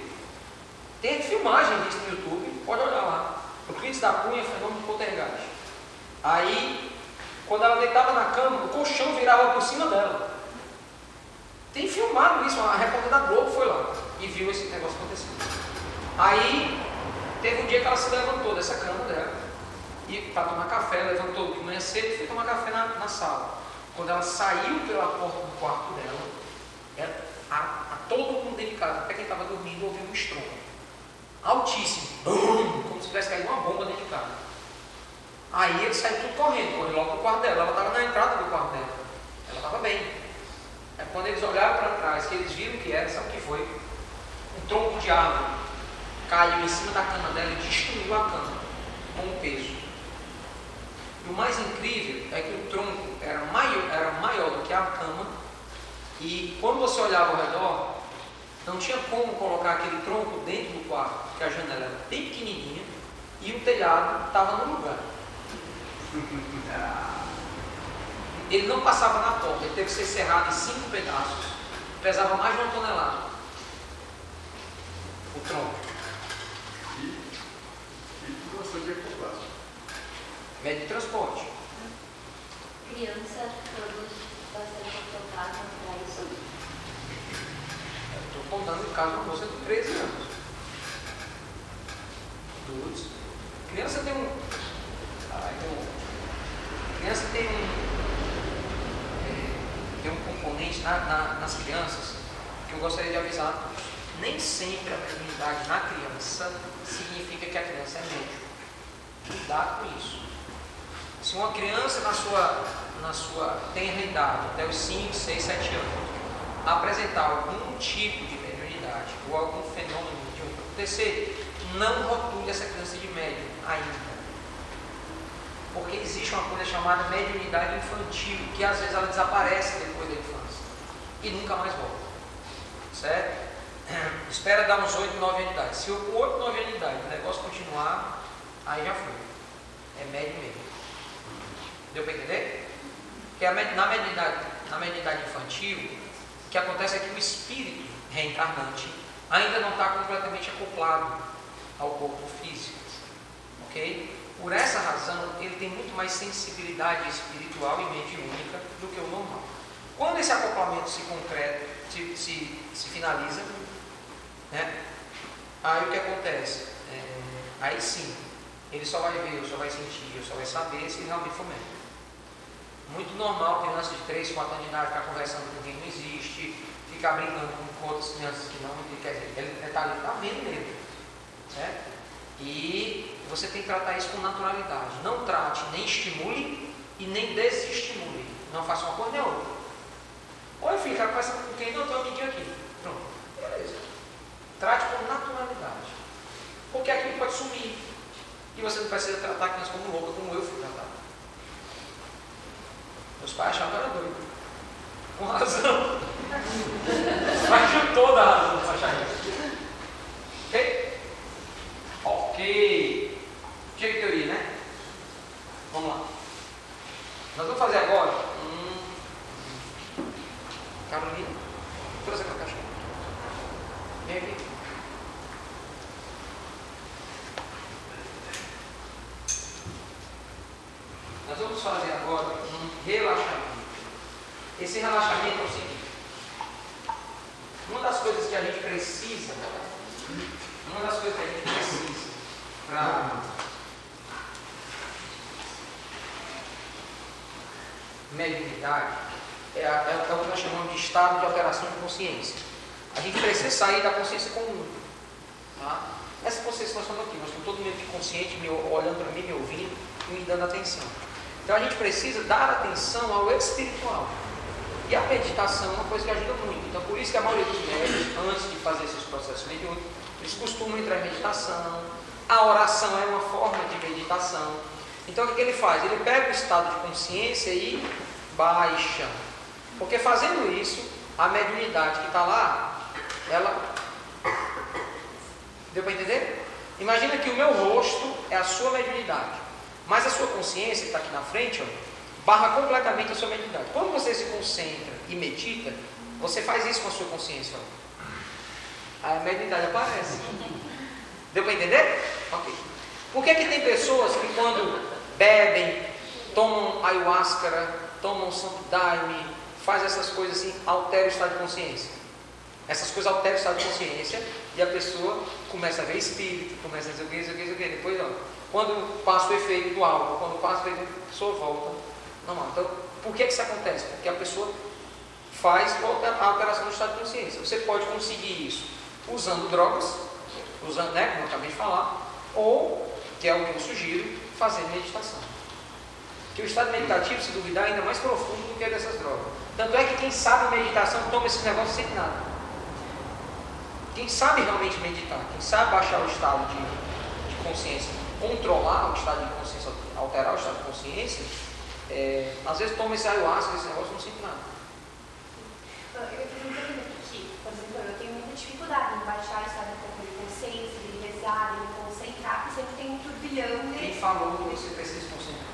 Tem filmagem disso no YouTube, pode olhar lá. Euclides da Cunha, fenômeno poltergeist. Aí, quando ela deitava na cama, o colchão virava por cima dela. Tem filmado isso, a repórter da Globo foi lá e viu esse negócio acontecendo. Aí, teve um dia que ela se levantou dessa cama e para tomar café, levantou de manhã cedo e foi tomar café na, na sala. Quando ela saiu pela porta do quarto dela, ela, a, a todo mundo dentro de casa, até quem estava dormindo, ouviu um estrondo. Altíssimo, Bum! como se tivesse caído uma bomba dentro de casa. Aí ele saiu tudo correndo, correu logo para o quarto dela. Ela estava na entrada do quarto dela. Ela estava bem. Aí quando eles olharam para trás, que eles viram que era, sabe o que foi? Um tronco de árvore caiu em cima da cama dela e destruiu a cama com o peso. E o mais incrível é que o tronco era maior, era maior do que a cama e quando você olhava ao redor, não tinha como colocar aquele tronco dentro do quarto, porque a janela era bem pequenininha e o telhado estava no lugar. <laughs> Ele não passava na porta, ele teve que ser cerrado em cinco pedaços. Pesava mais de uma tonelada. O tronco. E, e ectoplasma. Médio de transporte. Criança produz bastante ectoplasma para isso. Estou contando o caso de uma moça de 13 anos. Adultos. Criança tem um. Ai, um criança tem um. é, tem um componente na- na- nas crianças que eu gostaria de avisar. Nem sempre a mediunidade na criança significa que a criança é médium. Cuidado com isso. Se uma criança na sua, na sua tenra idade, até os 5, 6, 7 anos, apresentar algum tipo de mediunidade ou algum fenômeno de acontecer, não rotule essa criança de médium ainda. Porque existe uma coisa chamada mediunidade infantil, que às vezes ela desaparece depois da infância e nunca mais volta. Certo? <clears throat> Espera dar uns 8, 9 anos de idade. Se com 8, 9 anos de idade o negócio continuar, aí já foi. É médio mesmo. Deu para entender? Porque a na mediunidade, na mediunidade infantil, o que acontece é que o espírito reencarnante ainda não está completamente acoplado ao corpo físico. Ok? Por essa razão, ele tem muito mais sensibilidade espiritual e mediúnica do que o normal. Quando esse acoplamento se concreta, se, se, se finaliza, né? aí o que acontece? É, aí sim, ele só vai ver, ou só vai sentir, ou só vai saber se realmente for médico. Muito normal criança de 3, 4 anos de idade ficar conversando com quem não existe, ficar brincando com outras crianças que não, quer dizer, ele está ali, está vendo mesmo. Certo? E você tem que tratar isso com naturalidade. Não trate, nem estimule e nem desestimule. Não faça uma coisa nem outra. Olha, filho, cara, conversa com quem não tem um amiguinho aqui. Pronto, beleza. Trate com naturalidade. Porque aquilo pode sumir. E você não precisa tratar a criança como louca, como eu fui. Meus pais achavam que era doido. Com razão. Mas tinha toda a razão para achar isso. Ok? Ok. Cheio de teoria, né? Vamos lá. Nós vamos fazer agora. Hum. Carolina, trouxe aquela caixa. Vem aqui. Nós vamos fazer agora um relaxamento. Esse relaxamento é o seguinte. Uma das coisas que a gente precisa, uma das coisas que a gente precisa para mediunidade é, é o que nós chamamos de estado de alteração de consciência. A gente precisa sair da consciência comum. Tá? Essa consciência que nós estamos aqui, nós estamos todo mundo consciente, me, olhando para mim, me ouvindo e me dando atenção. Então a gente precisa dar atenção ao espiritual. E a meditação é uma coisa que ajuda muito. Então por isso que a maioria dos médicos, antes de fazer esses processos processo mediúnico, eles costumam entrar em meditação. A oração é uma forma de meditação. Então o que ele faz? Ele pega o estado de consciência e baixa. Porque fazendo isso, a mediunidade que está lá, ela. Deu para entender? Imagina que o meu rosto é a sua mediunidade. Mas a sua consciência, que está aqui na frente, ó, barra completamente a sua mediunidade. Quando você se concentra e medita, você faz isso com a sua consciência. Ó. A mediunidade aparece. Deu para entender? Ok. Por que, que tem pessoas que quando bebem, tomam ayahuasca, tomam santo daime, faz essas coisas assim, altera o estado de consciência? Essas coisas alteram o estado de consciência e a pessoa começa a ver espírito, começa a dizer o que, o que, o que. Depois, ó, quando passa o efeito do álcool, quando passa o efeito, a pessoa volta. Normal. Então, por que, que isso acontece? Porque a pessoa faz a alteração do estado de consciência. Você pode conseguir isso usando drogas, usando, né, como eu acabei de falar, ou, que é o que eu sugiro, fazendo meditação. Que o estado meditativo, se duvidar, é ainda mais profundo do que é dessas drogas. Tanto é que quem sabe meditação toma esses negócios sem nada. Quem sabe realmente meditar, quem sabe baixar o estado de, de consciência, controlar o estado de consciência, alterar o estado de consciência, é, às vezes toma esse ayahuasca, esse negócio não sente nada. Eu pergunto aqui, por exemplo, eu tenho muita dificuldade em baixar o estado de consciência, de rezar, de me concentrar, porque sempre tem um turbilhão. Né? Quem falou que você precisa se concentrar?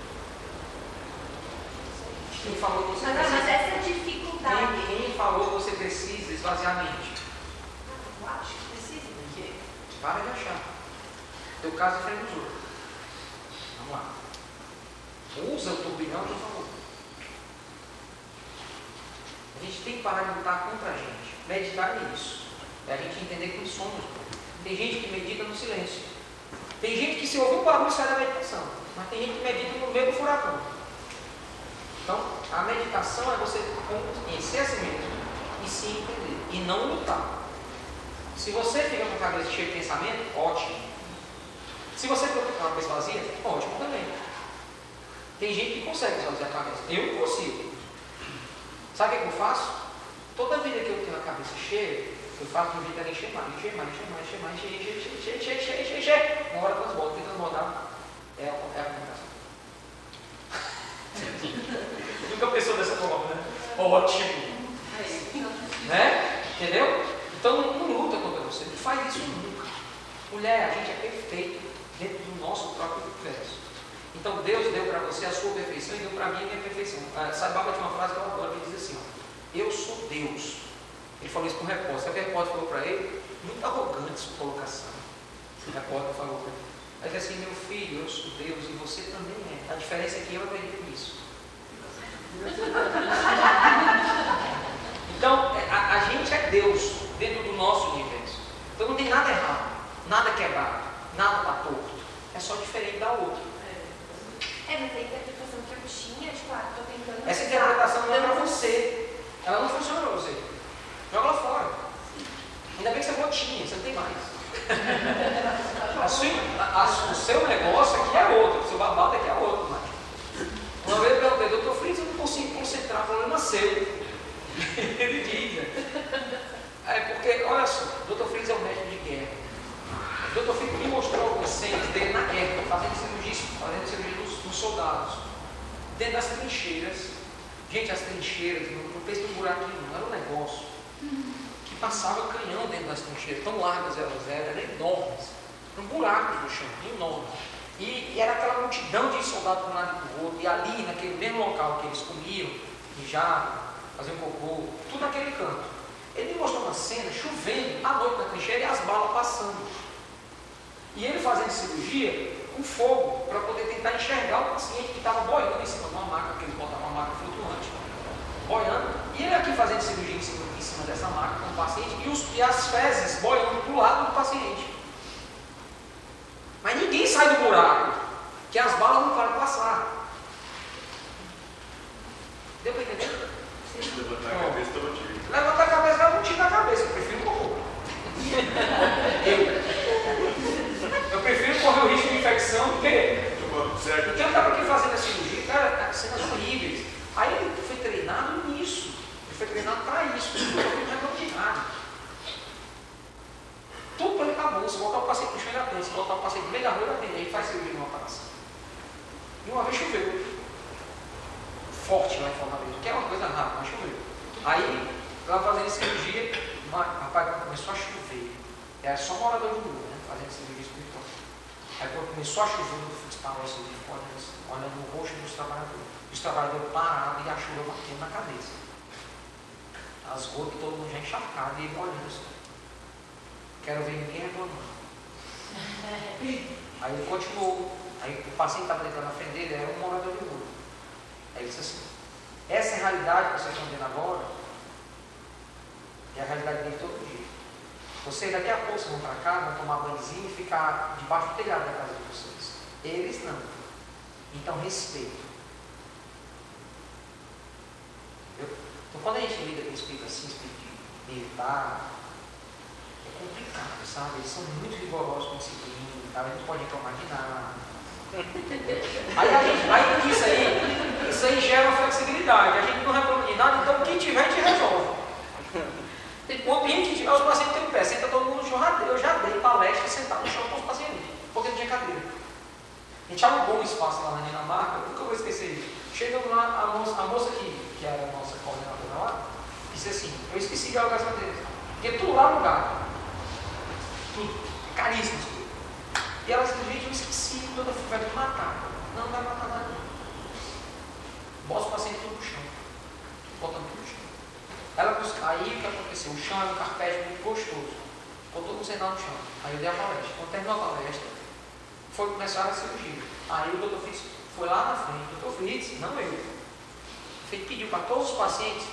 Quem falou que você Mas, precisa? mas essa dificuldade. Quem, quem falou que você precisa esvaziar a mente? Eu acho que precisa. Porque para de achar. Teu caso é dos outros. Vamos lá. Usa o a teu favor. A gente tem que parar de lutar contra a gente. Meditar é isso. É a gente entender quem somos. Tem gente que medita no silêncio. Tem gente que se ouvir um barulho sai da meditação. Mas tem gente que medita no meio do furacão. Então, a meditação é você conhecer a si mesmo e se entender. E não lutar. Se você fica com a cabeça cheia de pensamento, ótimo. Se você fica com a cabeça vazia, ótimo também. Tem gente que consegue esvaziar a cabeça. Eu consigo. Sabe o que eu faço? Toda vida que eu tenho a cabeça cheia, eu faço um jeito de encher mais, encher mais, encher mais, encher mais, encher, encher, encher, encher, encher, encher, encher. Uma hora transborda, tem transbordar. É, é a comunicação. <laughs> Nunca pensou dessa forma, né? Ótimo. Né? Entendeu? Então não luta contra você, não faz isso nunca. Mulher, a gente é perfeito dentro do nosso próprio universo. Então Deus deu para você a sua perfeição e deu para mim a minha perfeição. Ah, Sabe Baba tinha uma frase que eu adoro, que diz assim, ó, eu sou Deus. Ele falou isso para o repórter. O repórter falou para ele? Muito arrogante sua colocação. O repórter falou para ele. Aí disse assim, meu filho, eu sou Deus e você também é. A diferença é que eu acredito nisso. <laughs> Então, é, a, a gente é Deus dentro do nosso universo. Então não tem nada errado, nada quebrado, nada está torto. É só diferente da outra. É, mas a interpretação que eu tinha, tipo, ah, tô tentando. Essa interpretação não é para você. Ela não funciona para você. Joga ela fora. Ainda bem que você é gotinha, você não tem mais. <laughs> A sua- a- a- o seu negócio aqui é outro, o seu babado aqui é outro. Mas. Uma vez eu perguntei, doutor Fritz, eu não consigo concentrar, problema seu. <laughs> Ele diz, né? É porque, olha só, o doutor Fritz é um médico de guerra. O doutor Fritz me mostrou algumas cenas dele na guerra, fazendo cirurgia, fazendo cirurgia nos, nos soldados. Dentro das trincheiras. Gente, as trincheiras, não, não um buraquinho, não, era um negócio que passava canhão dentro das trincheiras, tão largas elas eram, eram enormes. Eram buracos no chão, enormes. E, e era aquela multidão de soldados de um lado e do outro, e ali, naquele mesmo local que eles comiam, mijavam, faziam cocô, tudo naquele canto. Ele me mostrou uma cena chovendo à noite na trincheira e as balas passando. E ele fazendo cirurgia com fogo para poder tentar enxergar o paciente que estava boiando em cima de uma maca, que eles botavam uma maca flutuante, boiando. E ele aqui fazendo cirurgia em cima, em cima dessa maca com o paciente e, os, e as fezes boiando do lado do paciente. Mas ninguém sai do buraco, que as balas não param passar. Deu para entender? Levantar a cabeça tava tiro. Levanta a cabeça, dá um tiro na cabeça. Eu prefiro morrer. Eu. Eu o infecção do que. Certo? Porque eu estava aqui fazendo a cirurgia, cara, cenas horríveis. Aí ele foi treinado nisso. Ele foi treinado para isso. Ele não é de nada. rua, se botar o paciente no chão, ele atende. Se botar o paciente no meio da rua, ele atende. Aí faz cirurgia numa operação. E uma vez choveu. Forte lá em Fortaleza, que é uma coisa rara, mas choveu. Aí, lá fazendo cirurgia, uma, rapaz, começou a chover. Era só morador de rua, né? Fazendo cirurgia espiritual. Aí quando começou a chover, eu fui disparar assim, olhando, olhando no rosto dos trabalhadores. Os trabalhadores parados e a chuva batendo na cabeça. As gotas, todo mundo já encharcado e ele olhando assim. Quero ver ninguém reclamando. <laughs> Aí ele continuou. Aí o paciente estava deitando na frente dele, era um morador de rua. Aí ele disse assim, essa é a realidade que vocês estão vendo agora, é a realidade dele todo dia. Vocês daqui a pouco vão para cá, vão tomar banhozinho e ficar debaixo do telhado da casa de vocês. Eles não. Então respeito. Eu, então quando a gente lida com espírito assim, espírito militar, é complicado, sabe? Eles são muito rigorosos com disciplina, tá? a gente não pode reclamar de nada. Aí, a gente, aí isso aí, isso aí gera uma flexibilidade. A gente não reclama de nada, então o que tiver a gente resolve. O ambiente que tiver, os pacientes têm um pé, senta todo mundo no chão, eu já dei palestra sentado no chão com os pacientes, porque não tinha cadeira. A gente alugou um espaço lá na Dinamarca, nunca vou esquecer isso. Chegamos lá, a moça, a moça que, que era a nossa coordenadora lá, disse assim, eu esqueci de alugar essa cadeira. Porque tudo lá alugado. Tudo. Caríssimo tudo. E ela disse, gente, eu esqueci, toda vai me matar. Não, vai matar nada. Bota o paciente tudo no chão. Botando tudo no chão. Ela, aí o que aconteceu? O chão era um carpete muito gostoso. Botou o sentado no chão. Aí eu dei a palestra. Quando terminou a palestra, foi começar a cirurgia. Aí o doutor Fritz foi lá na frente. O doutor Fritz, não eu. Ele pediu para todos os pacientes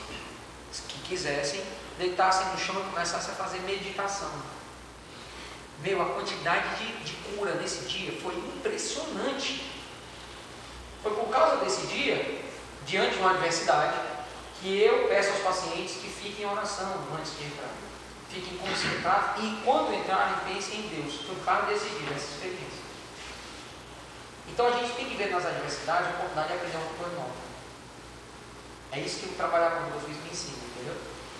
que quisessem deitassem no chão e começassem a fazer meditação. Meu, a quantidade de, de cura nesse dia foi impressionante. Foi por causa desse dia, diante de uma adversidade, que eu peço aos pacientes que fiquem em oração antes de entrar. Fiquem concentrados e quando entrarem, pensem em Deus. Desse dia, dessa experiência. Então a gente tem que ver nas adversidades a oportunidade de aprender uma coisa nova. É isso que o trabalhar com Deus me ensina, entendeu?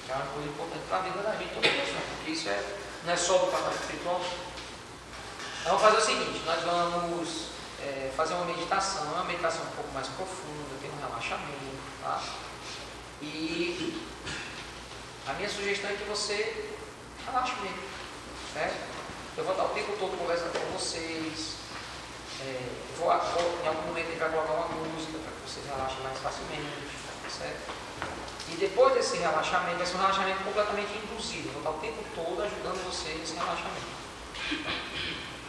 Que é uma coisa importante para a vida da gente toda pessoa, porque isso é, não é só do trabalho espiritual. Então vamos fazer o seguinte, nós vamos é, fazer uma meditação, uma meditação um pouco mais profunda, tem um relaxamento, tá? E a minha sugestão é que você relaxe mesmo, certo? Eu vou estar o tempo todo conversando com vocês, é, vou, vou, em algum momento gente vai colocar uma música para que vocês relaxem mais facilmente, certo? E depois desse relaxamento, vai ser um relaxamento completamente induzido. Eu vou estar o tempo todo ajudando vocês nesse relaxamento.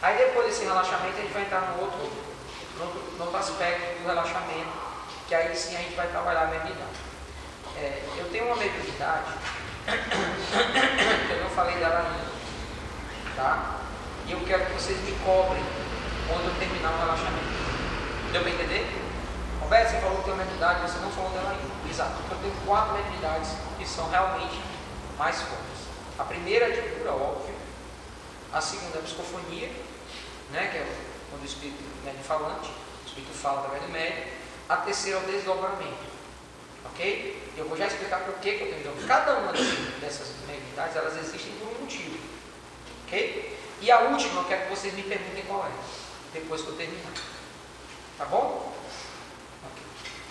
Aí depois desse relaxamento, a gente vai entrar no outro, no outro, no outro aspecto do relaxamento, que aí sim a gente vai trabalhar a mediunidade. É, eu tenho uma mediunidade, que <coughs> eu não falei dela ainda, tá? E eu quero que vocês me cobrem quando eu terminar o relaxamento. Deu para entender? Roberto, você falou que tem uma mediunidade, você não falou dela ainda. Exato, eu tenho quatro mediunidades que são realmente mais fortes. A primeira é de cura, óbvio. A segunda é a psicofonia, né, que é quando o espírito médio falante, o espírito fala através do médio. A terceira é o desdobramento. Ok? Eu vou já explicar por que, eu tenho. Cada uma dessas mediunidades, elas existem por um motivo. Ok? E a última, eu quero que vocês me perguntem qual é, depois que eu terminar. Tá bom? Ok.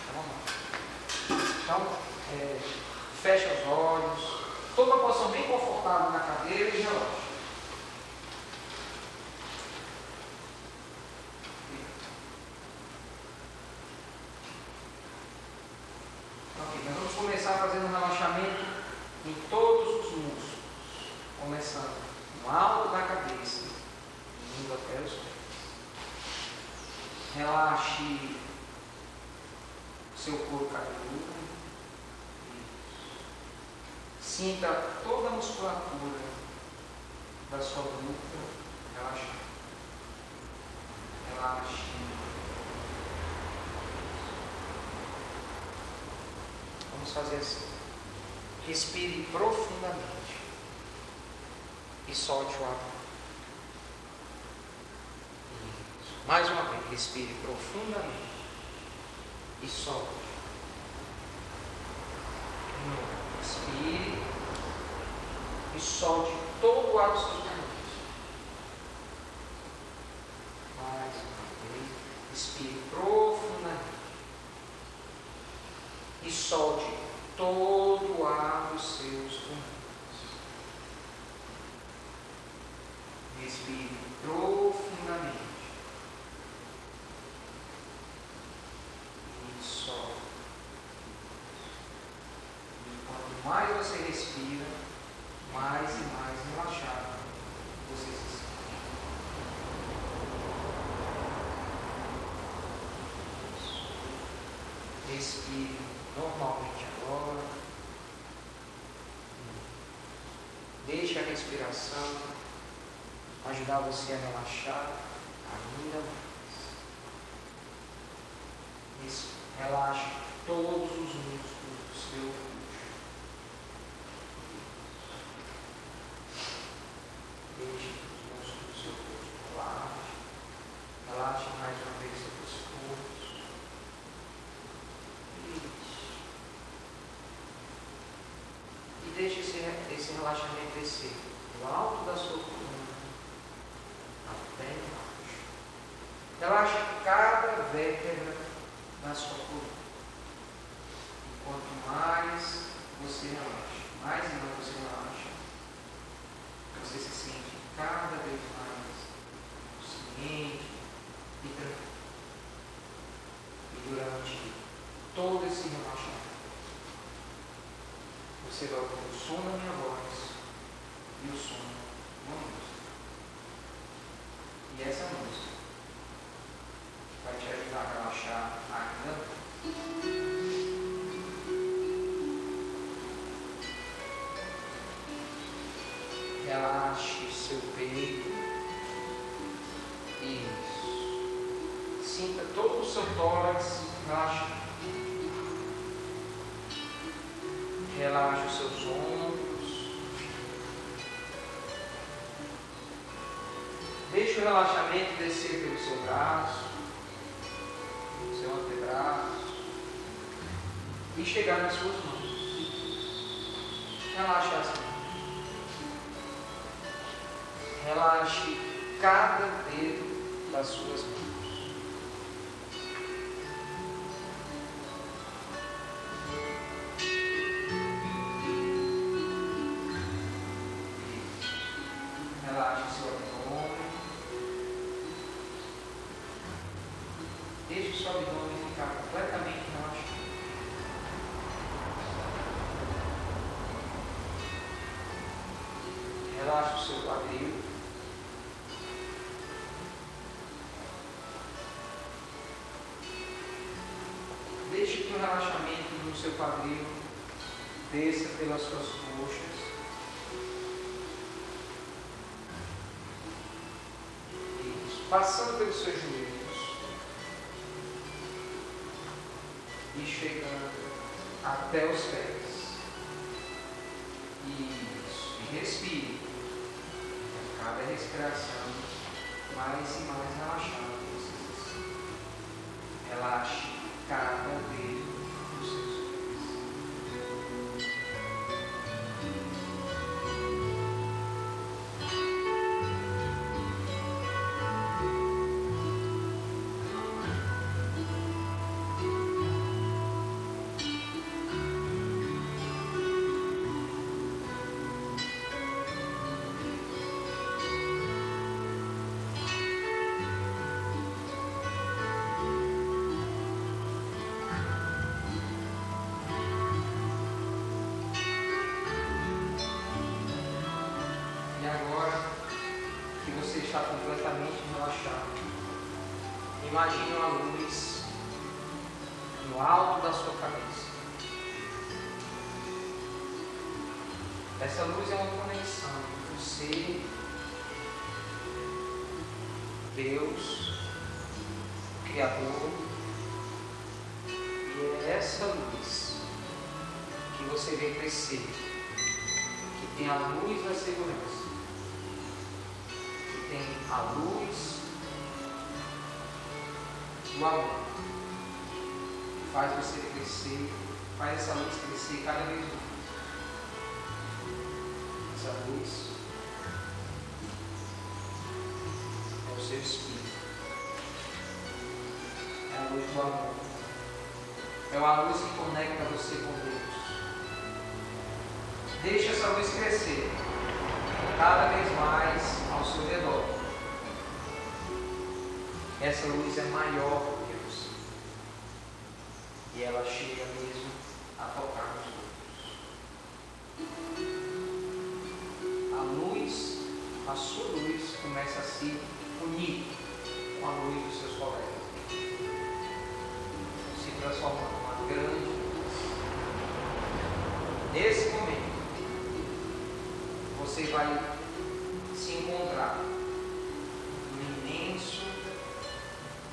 Então vamos lá. Então, é, fecha os olhos. Toma uma posição bem confortável na cadeira e relaxa. Ok, nós vamos começar fazendo um relaxamento em todos os músculos. Começando no alto da cabeça, indo até os pés. Relaxe seu corpo cabeludo. Sinta toda a musculatura da sua nuca relaxar. Relaxe. Vamos fazer assim. Respire profundamente e solte o ar. Mais uma vez, respire profundamente e solte. Inspire e solte todo o ar dos seus pulmões. Mais uma vez. Inspire profundamente. E solte todo o ar dos seus pulmões. Respire profundamente. E solte. Quanto mais você respira, mais e mais relaxado você se sente. Respire normalmente agora. Deixe a respiração ajudar você a relaxar ainda mais. Isso. Relaxe todos os relaxamento descer pelo seu braço, seu antebraço e chegar nas suas O relaxamento no seu quadril desça pelas suas coxas. Isso. Passando pelos seus joelhos. E chegando até os pés. Isso. E respire. Cada respiração, mais e mais relaxado. Relaxe cada dedo Essa luz é uma conexão entre você, Deus, Criador, e é essa luz que você vê crescer que tem a luz da segurança, que tem a luz do amor, que faz você crescer, faz essa luz crescer cada vez mais isso. É o seu espírito. É a luz do amor. É uma luz que conecta você com Deus. Deixe essa luz crescer cada vez mais ao seu redor. Essa luz é maior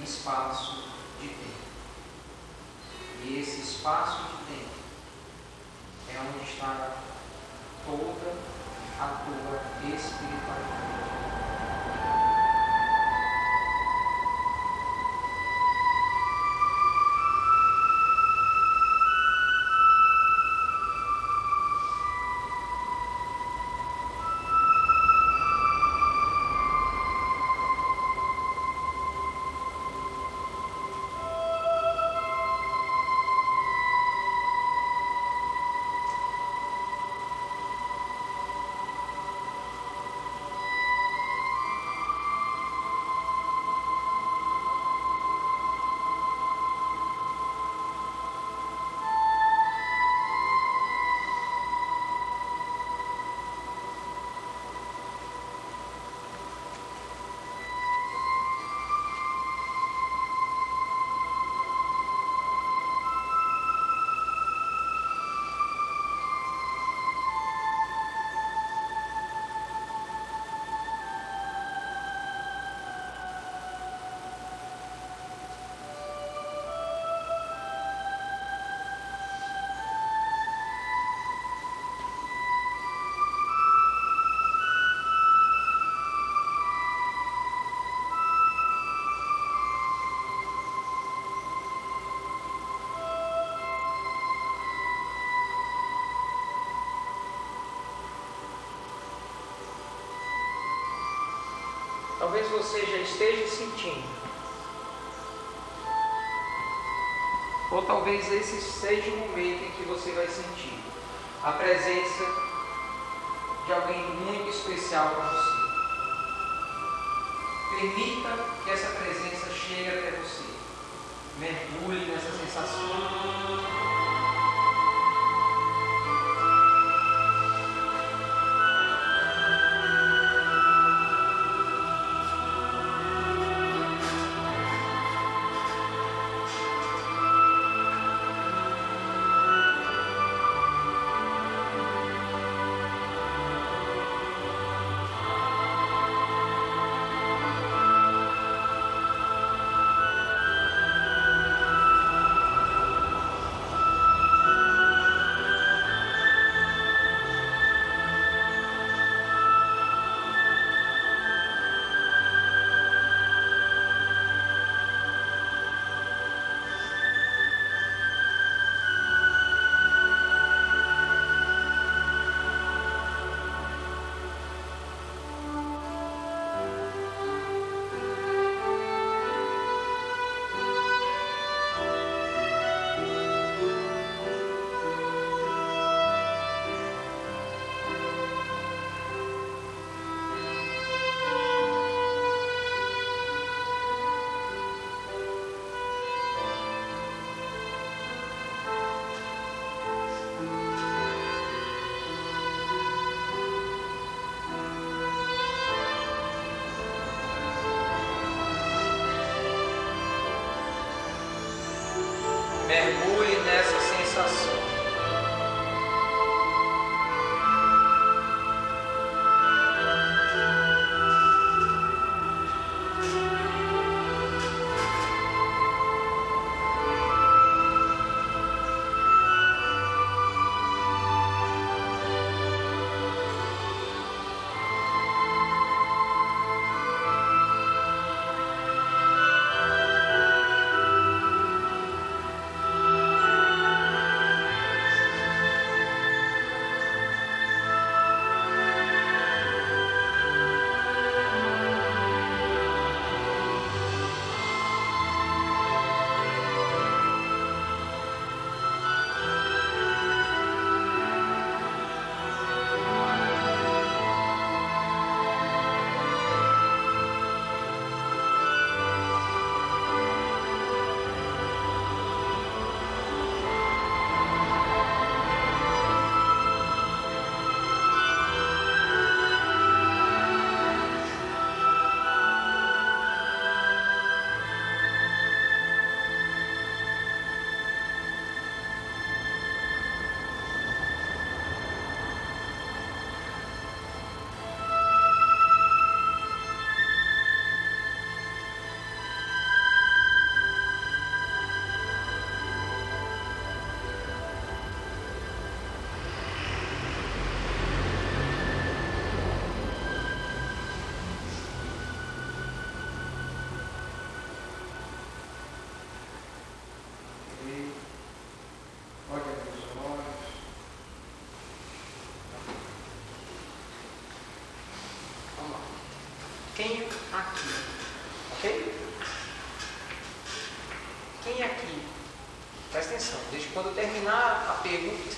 espaço de tempo. E esse espaço de tempo é onde está toda a tua espiritualidade. Talvez você já esteja sentindo. Ou talvez esse seja o momento em que você vai sentir a presença de alguém muito especial para você. Permita que essa presença chegue até você. Mergulhe nessa sensação.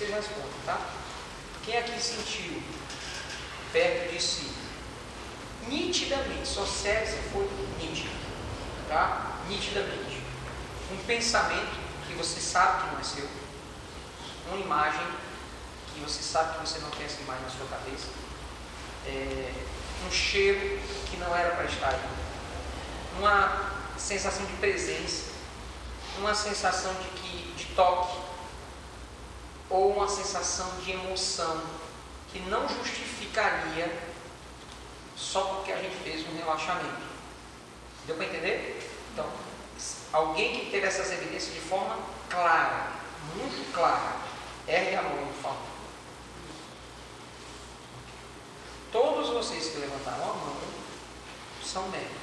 Vocês respondem, tá? Quem aqui sentiu perto de si? Nitidamente, só serve se for nítido, tá? Nitidamente. Um pensamento que você sabe que não é seu, uma imagem que você sabe que você não tem essa imagem na sua cabeça, é, um cheiro que não era para estar aí, uma sensação de presença, uma sensação de, que, de toque, ou uma sensação de emoção que não justificaria só porque a gente fez um relaxamento. Deu para entender? Então, alguém que teve essas evidências de forma clara, muito clara, ergue a mão, por favor. Todos vocês que levantaram a mão são médicos.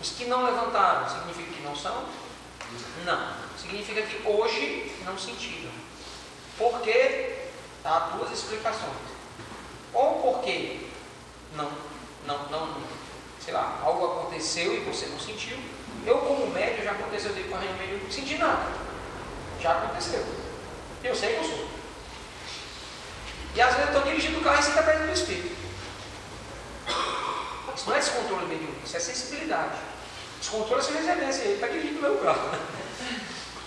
Os que não levantaram, significa que não são? Não. Significa que hoje não sentiram. Por quê? Há duas explicações. Ou porque não, não, não, sei lá, algo aconteceu e você não sentiu. Eu, como médio, já aconteceu de correr no meio não senti nada. Já aconteceu. Eu sei que eu sou. E às vezes eu estou dirigindo o carro e sinto a presença do Espírito. Isso não é descontrole mediúnico, isso é sensibilidade. Descontrole é se reservência, ele está dirigindo o meu carro.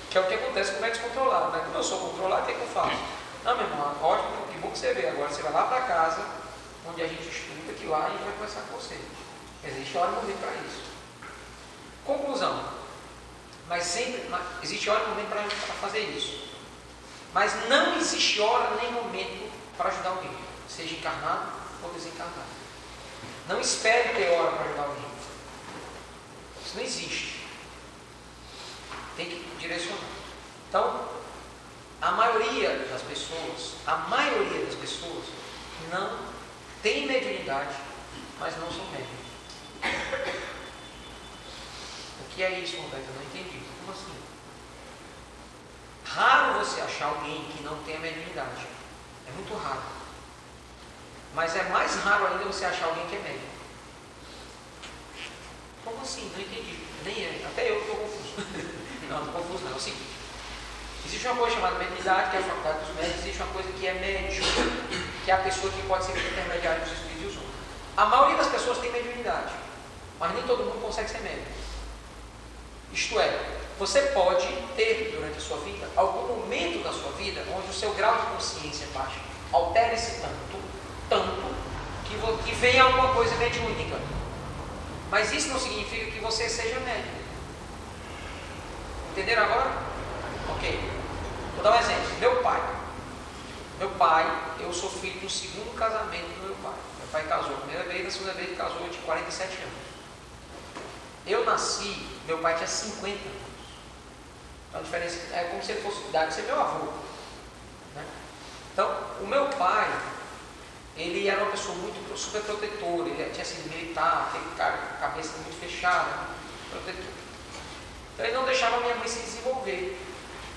que é o que acontece quando é descontrolado. Né? Quando eu sou controlado, o que, é que eu faço? Não, meu irmão, ótimo, que bom que você vê. Agora você vai lá para casa, onde a gente estuda, que lá a gente vai conversar com você. Existe hora e momento para isso. Conclusão. Mas sempre, mas existe hora e momento para fazer isso. Mas não existe hora nem momento para ajudar alguém, seja encarnado ou desencarnado. Não espere ter hora para ajudar alguém. Isso não existe. Tem que direcionar. Então, a maioria das pessoas, a maioria das pessoas não tem mediunidade, mas não são médiums. O que é isso, Roberto? Eu não entendi. Como assim? Raro você achar alguém que não tenha mediunidade. É muito raro. Mas é mais raro ainda você achar alguém que é médium. Como assim? Não entendi. Nem é. Até eu estou confuso. <laughs> não, não estou confuso não. É o seguinte. Existe uma coisa chamada mediunidade, que é a faculdade dos médicos, existe uma coisa que é médium, que é a pessoa que pode ser intermediária dos espíritos e os outros. A maioria das pessoas tem mediunidade, mas nem todo mundo consegue ser médium. Isto é, você pode ter durante a sua vida algum momento da sua vida onde o seu grau de consciência baixa. Altere-se tanto, tanto, que, que venha alguma coisa mediúnica. Mas isso não significa que você seja médium. Entenderam agora? Ok. Vou dar um exemplo. Meu pai. Meu pai, eu sou filho do segundo casamento do meu pai. Meu pai casou a primeira vez, a segunda vez casou de 47 anos. Eu nasci, meu pai tinha 50 anos. Então a diferença é como se ele fosse cuidar de ser meu avô. Né? Então, o meu pai, ele era uma pessoa muito super protetora, ele tinha sido militar, teve cabeça muito fechada, protetor. Então ele não deixava minha mãe se desenvolver.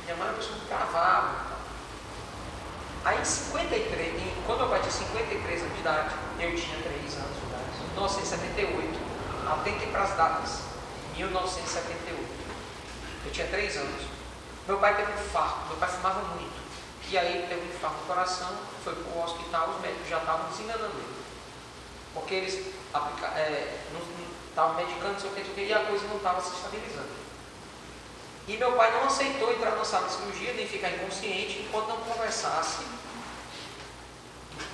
Minha mãe era uma pessoa muito travava. Aí em 53, quando pai tinha 53 anos de idade, eu tinha 3 anos de idade, em 1978, atentem para as datas, 1978. Eu tinha 3 anos. Meu pai teve um infarto, meu pai fumava muito. E aí ele teve um infarto no coração, foi para o hospital, os médicos já estavam desenganando ele. Porque eles aplica, é, estavam medicando, o que, e a coisa não estava se estabilizando. E meu pai não aceitou entrar na sala de cirurgia, nem ficar inconsciente, enquanto não conversasse,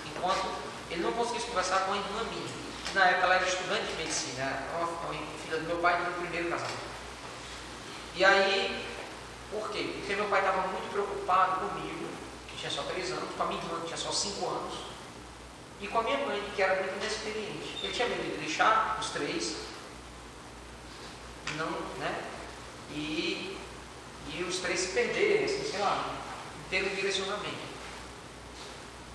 enquanto ele não conseguisse conversar com a irmã minha. Na época ela era estudante de medicina, era filha do meu pai do meu primeiro casamento. E aí, por quê? Porque meu pai estava muito preocupado comigo, que tinha só três anos, com a minha irmã, que tinha só cinco anos, e com a minha mãe, que era muito inexperiente. Ele tinha medo de deixar os três, não, né? E e os três se perderem, assim, sei lá, termos de direcionamento.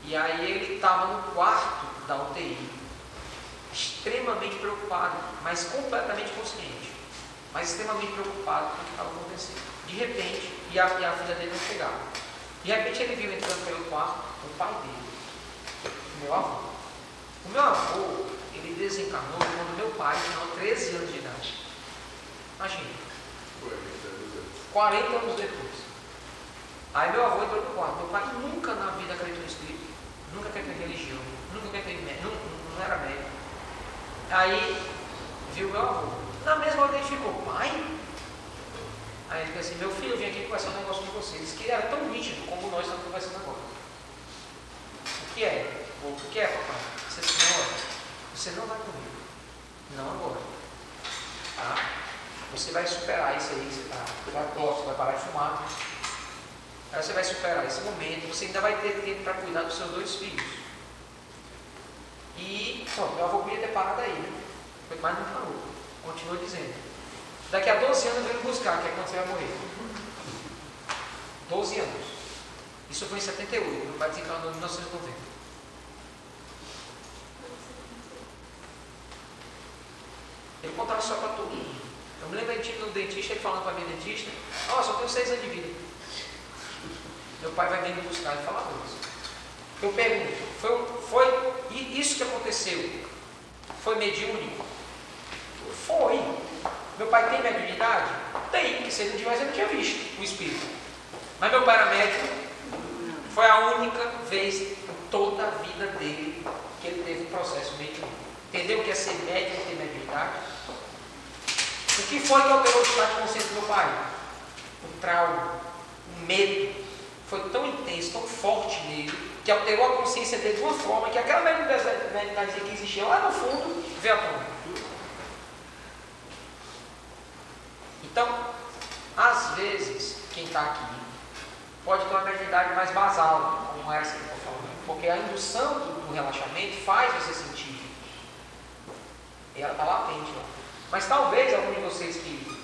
E aí ele estava no quarto da UTI, extremamente preocupado, mas completamente consciente, mas extremamente preocupado com o que estava acontecendo. De repente, e a, e a filha dele não chegava. De repente ele viu entrando pelo quarto o pai dele, meu avô. O meu avô, ele desencarnou quando meu pai tinha 13 anos de idade. Imagina. Foi, então, 40 anos depois. Aí meu avô entrou no quarto. Meu pai nunca na vida acreditou em espírito, nunca quer ter religião, nunca quer ter médico, não, não era médico. Aí viu meu avô. Na mesma hora ele ficou, pai? Aí ele disse assim, meu filho, eu vim aqui conversar um negócio com você. Ele disse que era tão nítido como nós estamos conversando agora. O que é? O que é, papai? Você senhora, você não vai comigo. Não agora. Tá? Você vai superar isso aí, você, tá, você vai, vai parar de fumar. Aí você vai superar esse momento, você ainda vai ter tempo para cuidar dos seus dois filhos. E, pronto, meu avô podia ter parado aí, né? mas não parou. Continua dizendo. Daqui a 12 anos eu venho buscar, que é quando você vai morrer. 12 anos. Isso foi em 78, meu pai desencarnou em 1990. Ele contava só para todo mundo. Eu me lembro no dentista, ele falando para minha dentista, ó, oh, só tenho seis anos de vida. Meu pai vai vir me buscar e falar isso. Eu pergunto, foi, foi isso que aconteceu? Foi mediúnico? Foi. Meu pai tem mediunidade? Tem, porque se ele não tivesse, eu não tinha visto o espírito. Mas meu pai era médico. Foi a única vez em toda a vida dele que ele teve um processo mediúnico. Entendeu o que é ser médico e ter mediunidade? O que foi que alterou o estado de consciência do meu pai? O trauma, o medo, foi tão intenso, tão forte nele, que alterou a consciência dele de uma forma que aquela mediunidade que existia lá no fundo veio à tona. Então, às vezes, quem está aqui pode ter uma mediunidade mais basal, como essa que eu estou falando, porque a indução do, do relaxamento faz você sentir. E ela está latente lá. Mas talvez alguns de vocês que,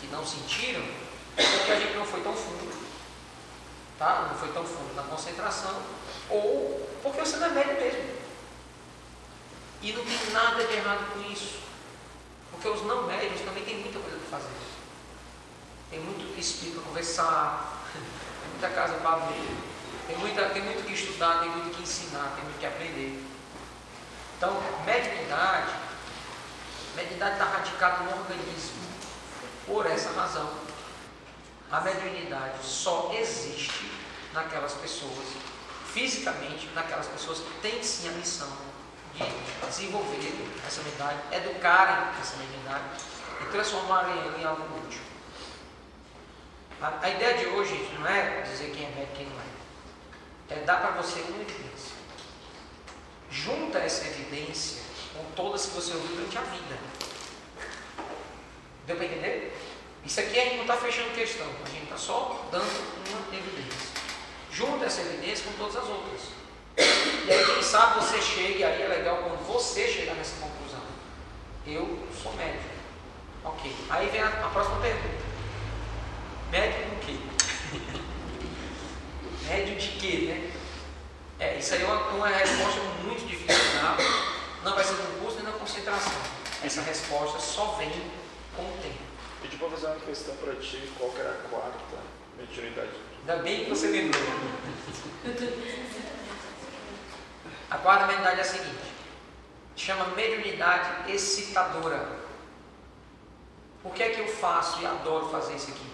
que não sentiram, porque a gente não foi tão fundo tá? não foi tão fundo na concentração, ou porque você não é médio mesmo. E não tem nada de errado com isso. Porque os não médios também têm muita coisa para fazer. Tem muito que explicar, conversar, <laughs> tem muita casa para abrir, tem, muita, tem muito que estudar, tem muito que ensinar, tem muito que aprender. Então, mediunidade, mediunidade está radicada no organismo. Por essa razão, a mediunidade só existe naquelas pessoas, fisicamente, naquelas pessoas que têm sim a missão de desenvolver essa mediunidade, educarem essa mediunidade e transformarem ela em algo útil. A, a, ideia de hoje, gente, não é dizer quem é médico e quem não é. É dar para você uma evidência. Junta essa evidência com todas que você ouviu durante a vida. Deu para entender? Isso aqui a gente não está fechando questão, a gente está só dando uma evidência. Junta essa evidência com todas as outras. E aí, quem sabe você chegue, aí é legal quando você chegar nessa conclusão. Eu sou médico. Ok. Aí vem a, a próxima pergunta. Médico com quê? <laughs> Médio de quê, né? É, isso aí é uma, uma resposta muito difícil de dar. Não vai ser no curso nem na concentração. Essa resposta só vem com o tempo. Pedi para fazer uma questão para ti, qual que era a quarta mediunidade? Ainda bem que você lembrou. <laughs> A quarta mediunidade é a seguinte: chama mediunidade excitadora. Por que é que eu faço e adoro fazer isso aqui?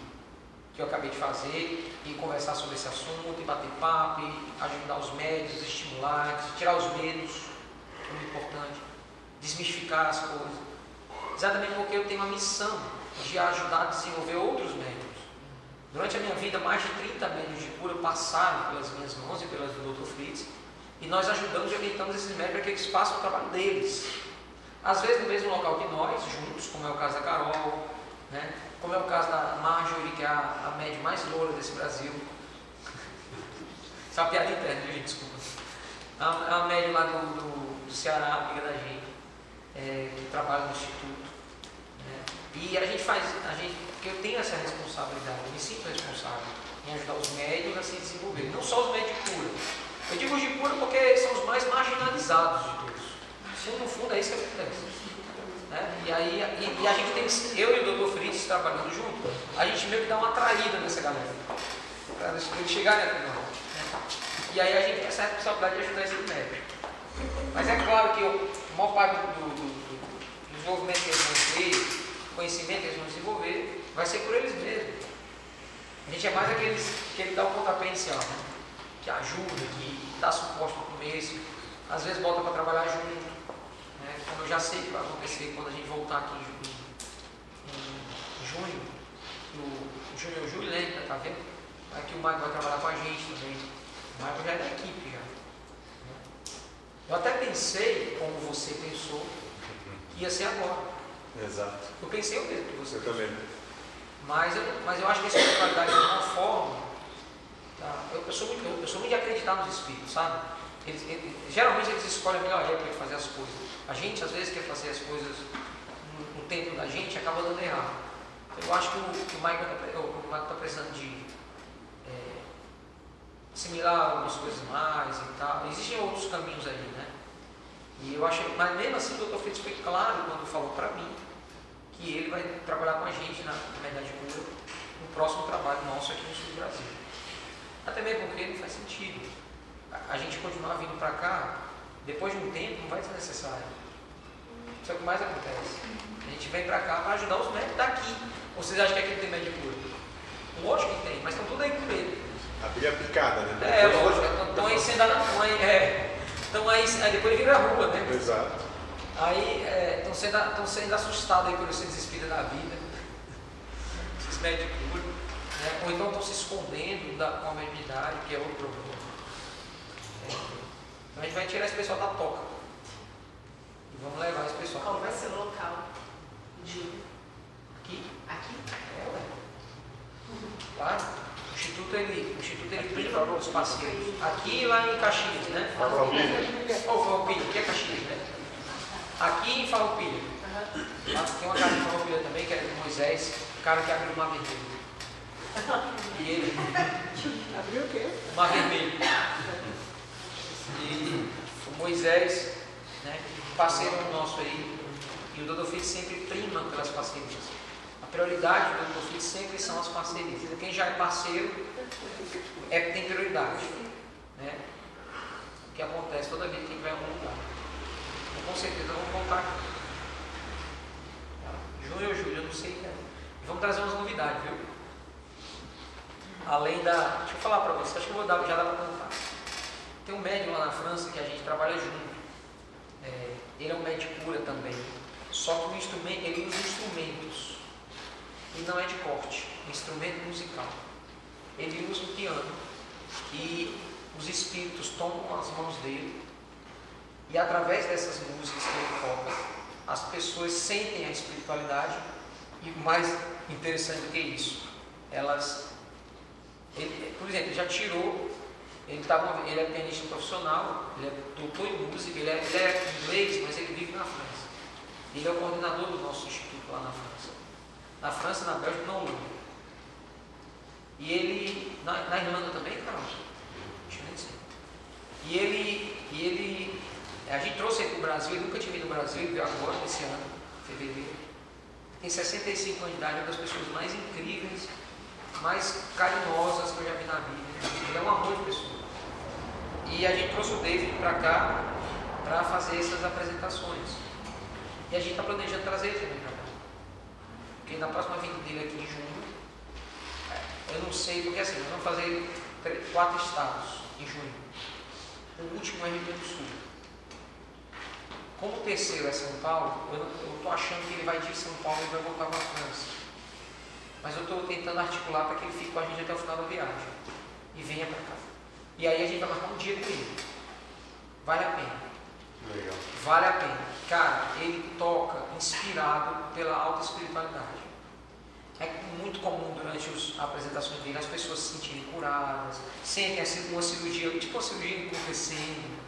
Que eu acabei de fazer, e conversar sobre esse assunto, e bater papo, e ajudar os médios, estimular, tirar os medos, que é muito importante, desmistificar as coisas. Exatamente porque eu tenho uma missão de ajudar a desenvolver outros médios. Durante a minha vida, mais de 30 médios de cura passaram pelas minhas mãos e pelas do Dr. Fritz, e nós ajudamos e orientamos esses médios para que eles façam o trabalho deles. Às vezes no mesmo local que nós, juntos, como é o caso da Carol, né? como é o caso da Marjorie, que é a, a média mais loura desse Brasil. Isso é uma piada interna, gente? Desculpa. A, a média lá do, do, do Ceará, amiga da gente, é, que trabalha no Instituto. E a gente faz, a gente, porque eu tenho essa responsabilidade, eu me sinto responsável em ajudar os médios a se desenvolver. Não só os médios de cura. Eu digo os de cura porque são os mais marginalizados de todos. No, no fundo é isso que acontece. Né? E aí e, e, a gente tem, eu e o doutor Fritz trabalhando junto, a gente meio que dá uma traída nessa galera. Para eles chegarem até nós. Né? E aí a gente tem essa responsabilidade de ajudar esse médico. Mas é claro que o maior parte do, do, do desenvolvimento que eles vão ter, conhecimento que eles vão desenvolver, vai ser por eles mesmos. A gente é mais aqueles que ele dá o pontapé inicial, né? Que ajuda, que dá suporte no começo, às vezes bota para trabalhar junto. Né? Como eu já sei que vai acontecer quando a gente voltar aqui em, junho, o junho ou julho, né? Tá vendo? Aqui o Michael vai trabalhar com a gente também. O Michael já é da equipe já. né? Eu até pensei, como você pensou, que ia ser agora. Exato. Eu pensei o mesmo que você. Eu também. Mas eu, mas eu acho que a espiritualidade de alguma forma. Tá? Eu, eu sou muito, eu, sou muito de acreditar nos espíritos, sabe? Eles, eles- geralmente eles escolhem a melhor época de fazer as coisas. A gente às vezes quer fazer as coisas no, no tempo da gente e acaba dando errado. Eu acho que o, que o Michael está precisando de é, assimilar algumas coisas mais e tal. Existem outros caminhos aí, né? E eu acho, mas mesmo assim o Dr. Fritz foi claro quando falou para mim que ele vai trabalhar com a gente na Verdade Pura no próximo trabalho nosso aqui no sul do Brasil. Até mesmo porque não faz sentido. A, a gente continuar vindo para cá, depois de um tempo, não vai ser necessário. Isso é o que mais acontece. A gente vem para cá para ajudar os médicos daqui. Ou vocês acham que aqui não tem médico puro? Lógico que tem, mas estão tudo aí com medo. A pilha picada, né? É, Depois- lógico, estão aí sendo na mãe, é. Estão aí, aí depois ele vira rua, né? Exato. Aí estão sendo, tão sendo assustados aí pelos seres espíritos da vida, esses médicos, né? ou então estão se escondendo da, com a mediunidade, que é outro problema. É, então a gente vai tirar esse pessoal da toca. E vamos levar esse pessoal Qual vai ser o local? Julho. aqui. Aqui? É, ué. Claro. O Instituto ele, o Instituto ele prima os parceiros. Aqui e lá em Caxias, né? Farroupilha. Ô, Farroupilha, aqui é Caxias, né? Aqui em Farroupilha. Lá tem uma casa em Farroupilha também, que é do Moisés, o cara que abriu o Mar Vermelho. E ele. Abriu o quê? o Mar Vermelho. E o Moisés, né, parceiro nosso aí, e o Dodô Fitz sempre prima pelas parcerias. A prioridade do Dodô Fitz sempre são as parcerias. Quem já é parceiro é, tem prioridade. Né? O que acontece toda vez que vai a algum lugar. Então, com certeza vamos voltar aqui. Junho ou julho, eu não sei. Né? Vamos trazer umas novidades, viu? Além da. Deixa eu falar para vocês, acho que vou dar, já dá para contar. Tem um médium lá na França que a gente trabalha junto. É, ele é um médico cura também. Só que o instrumento, ele usa instrumentos. E não é de corte, é instrumento musical. Ele usa o piano. E os espíritos tomam as mãos dele. E através dessas músicas que ele toca, as pessoas sentem a espiritualidade. E mais interessante do que isso, elas ele, por exemplo, ele já tirou, ele, uma- ele é pianista profissional, ele é doutor em música, ele é, ele é inglês, mas ele vive na França. Ele é o coordenador do nosso instituto lá na França. Na França na Bélgica, não Lula. E ele, na, na Irlanda também, Carol? Deixa eu dizer. E ele, e ele, a gente trouxe ele para o Brasil, ele nunca tinha vindo ao Brasil, ele veio agora, nesse ano, fevereiro. Tem 65 anos de idade, é uma das pessoas mais incríveis, mais carinhosas que eu já vi na vida. Ele é um amor de pessoa. E a gente trouxe o David para cá para fazer essas apresentações. E a gente está planejando trazer ele também para cá. Porque na próxima vinda dele aqui em junho, é, eu não sei, porque assim, nós vamos fazer três- quatro estados em junho. O último é Rio Grande do Sul. Como o terceiro é São Paulo, eu estou achando que ele vai de São Paulo e vai voltar para a França. Mas eu estou tentando articular para que ele fique com a gente até o final da viagem. E venha para cá. E aí a gente vai marcar um dia com ele. Vale a pena. Legal. Vale a pena. Cara, ele toca inspirado pela alta espiritualidade. É muito comum durante as apresentações dele as pessoas se sentirem curadas, sentem assim, uma cirurgia, tipo uma cirurgia acontecendo.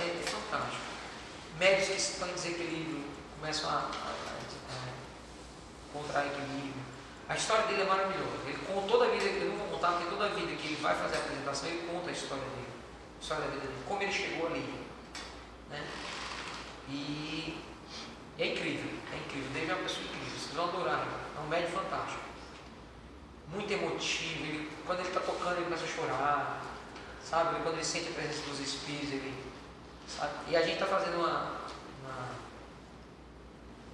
É, é fantástico. Médicos que estão em desequilíbrio começam a, a, a- a encontrar equilíbrio. A história dele é maravilhosa. Ele conta toda a vida, eu não vou contar, porque toda a vida que ele vai fazer a apresentação, ele conta a história dele. A história da vida dele, como ele chegou ali. Né? E é incrível, é incrível. Dave é uma pessoa incrível, vocês vão adorar. É um médico fantástico. Muito emotivo. Ele, quando ele está tocando, ele começa a chorar. Sabe? Quando ele sente a presença dos espíritos, ele. Sabe? E a gente está fazendo uma, uma.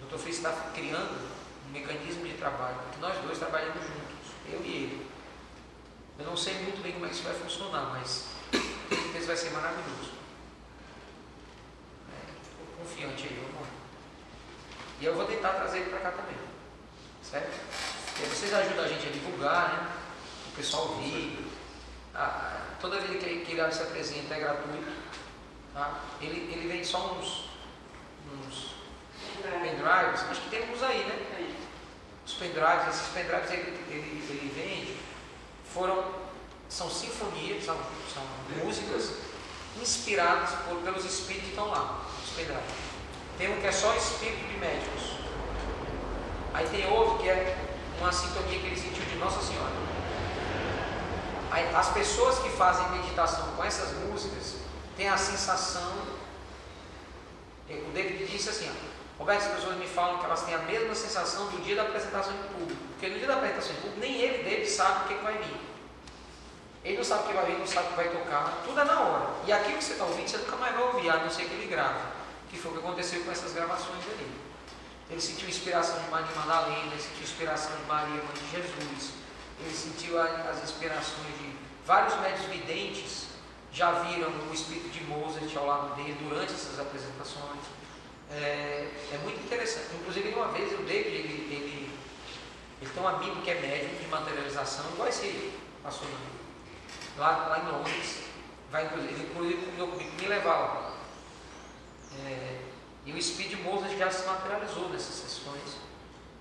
O Dr. Fritz está criando um mecanismo de trabalho, que nós dois trabalhamos juntos, eu e ele. Eu não sei muito bem como é que isso vai funcionar, mas com certeza vai ser maravilhoso. Estou confiante aí, vamos lá. E eu vou tentar trazer ele para cá também. Certo? E aí vocês ajudam a gente a divulgar, né? O pessoal ouvir. Ah, toda vez que, que ele se apresenta é gratuito. Tá? Ele, ele vende só uns, uns pendrives, acho que tem alguns aí, né? Os pendrives, esses pendrives ele, ele, ele vende, foram, são sinfonias, são, são músicas inspiradas por, pelos espíritos que estão lá, os pendrives. Tem um que é só espírito de médicos. Aí tem outro que é uma sintonia que ele sentiu de Nossa Senhora. Aí, as pessoas que fazem meditação com essas músicas têm a sensação. O David disse assim: ó, Roberto, as pessoas me falam que elas têm a mesma sensação do dia da apresentação em público. Porque no dia da apresentação em público, nem ele, David, sabe o que, que vai vir. Ele não sabe o que vai vir, não sabe o que vai tocar, tudo é na hora. E aquilo que você está ouvindo, você nunca mais vai ouvir, a não ser que ele grave. Que foi o que aconteceu com essas gravações ali. Ele sentiu inspiração de Maria Madalena, ele sentiu inspiração de Maria, mãe de Jesus, ele sentiu as inspirações de vários médios videntes, já viram o espírito de Mozart ao lado dele durante essas apresentações. É, é muito interessante. Inclusive, uma vez o David, ele, ele, ele tem um amigo que é médium de materialização, igual esse na- lá, lá em Londres, vai, inclusive, inclusive combinou comigo me levar lá. É, e o Speed Mozart já se materializou nessas sessões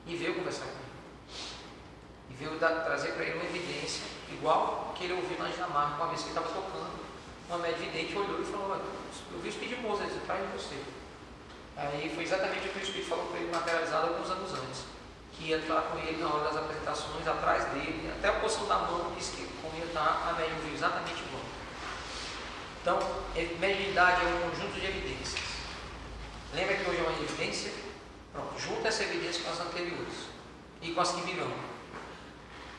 e veio conversar comigo. E veio trazer para ele uma evidência, igual que ele ouviu na Dinamarca, uma vez que ele estava tocando. Uma média vidente olhou e falou: "Olha, Eu vi o Speed Mozart atrás de você. Aí foi exatamente o que o Speed falou para ele materializado alguns anos antes. Que ia estar com ele na hora das apresentações, atrás dele, até a posição da mão disse que como ia estar, a média viu exatamente igual. Então, e- mediunidade é um conjunto de evidências. Lembra que hoje é uma evidência? Pronto, junta essa evidência com as anteriores e com as que virão.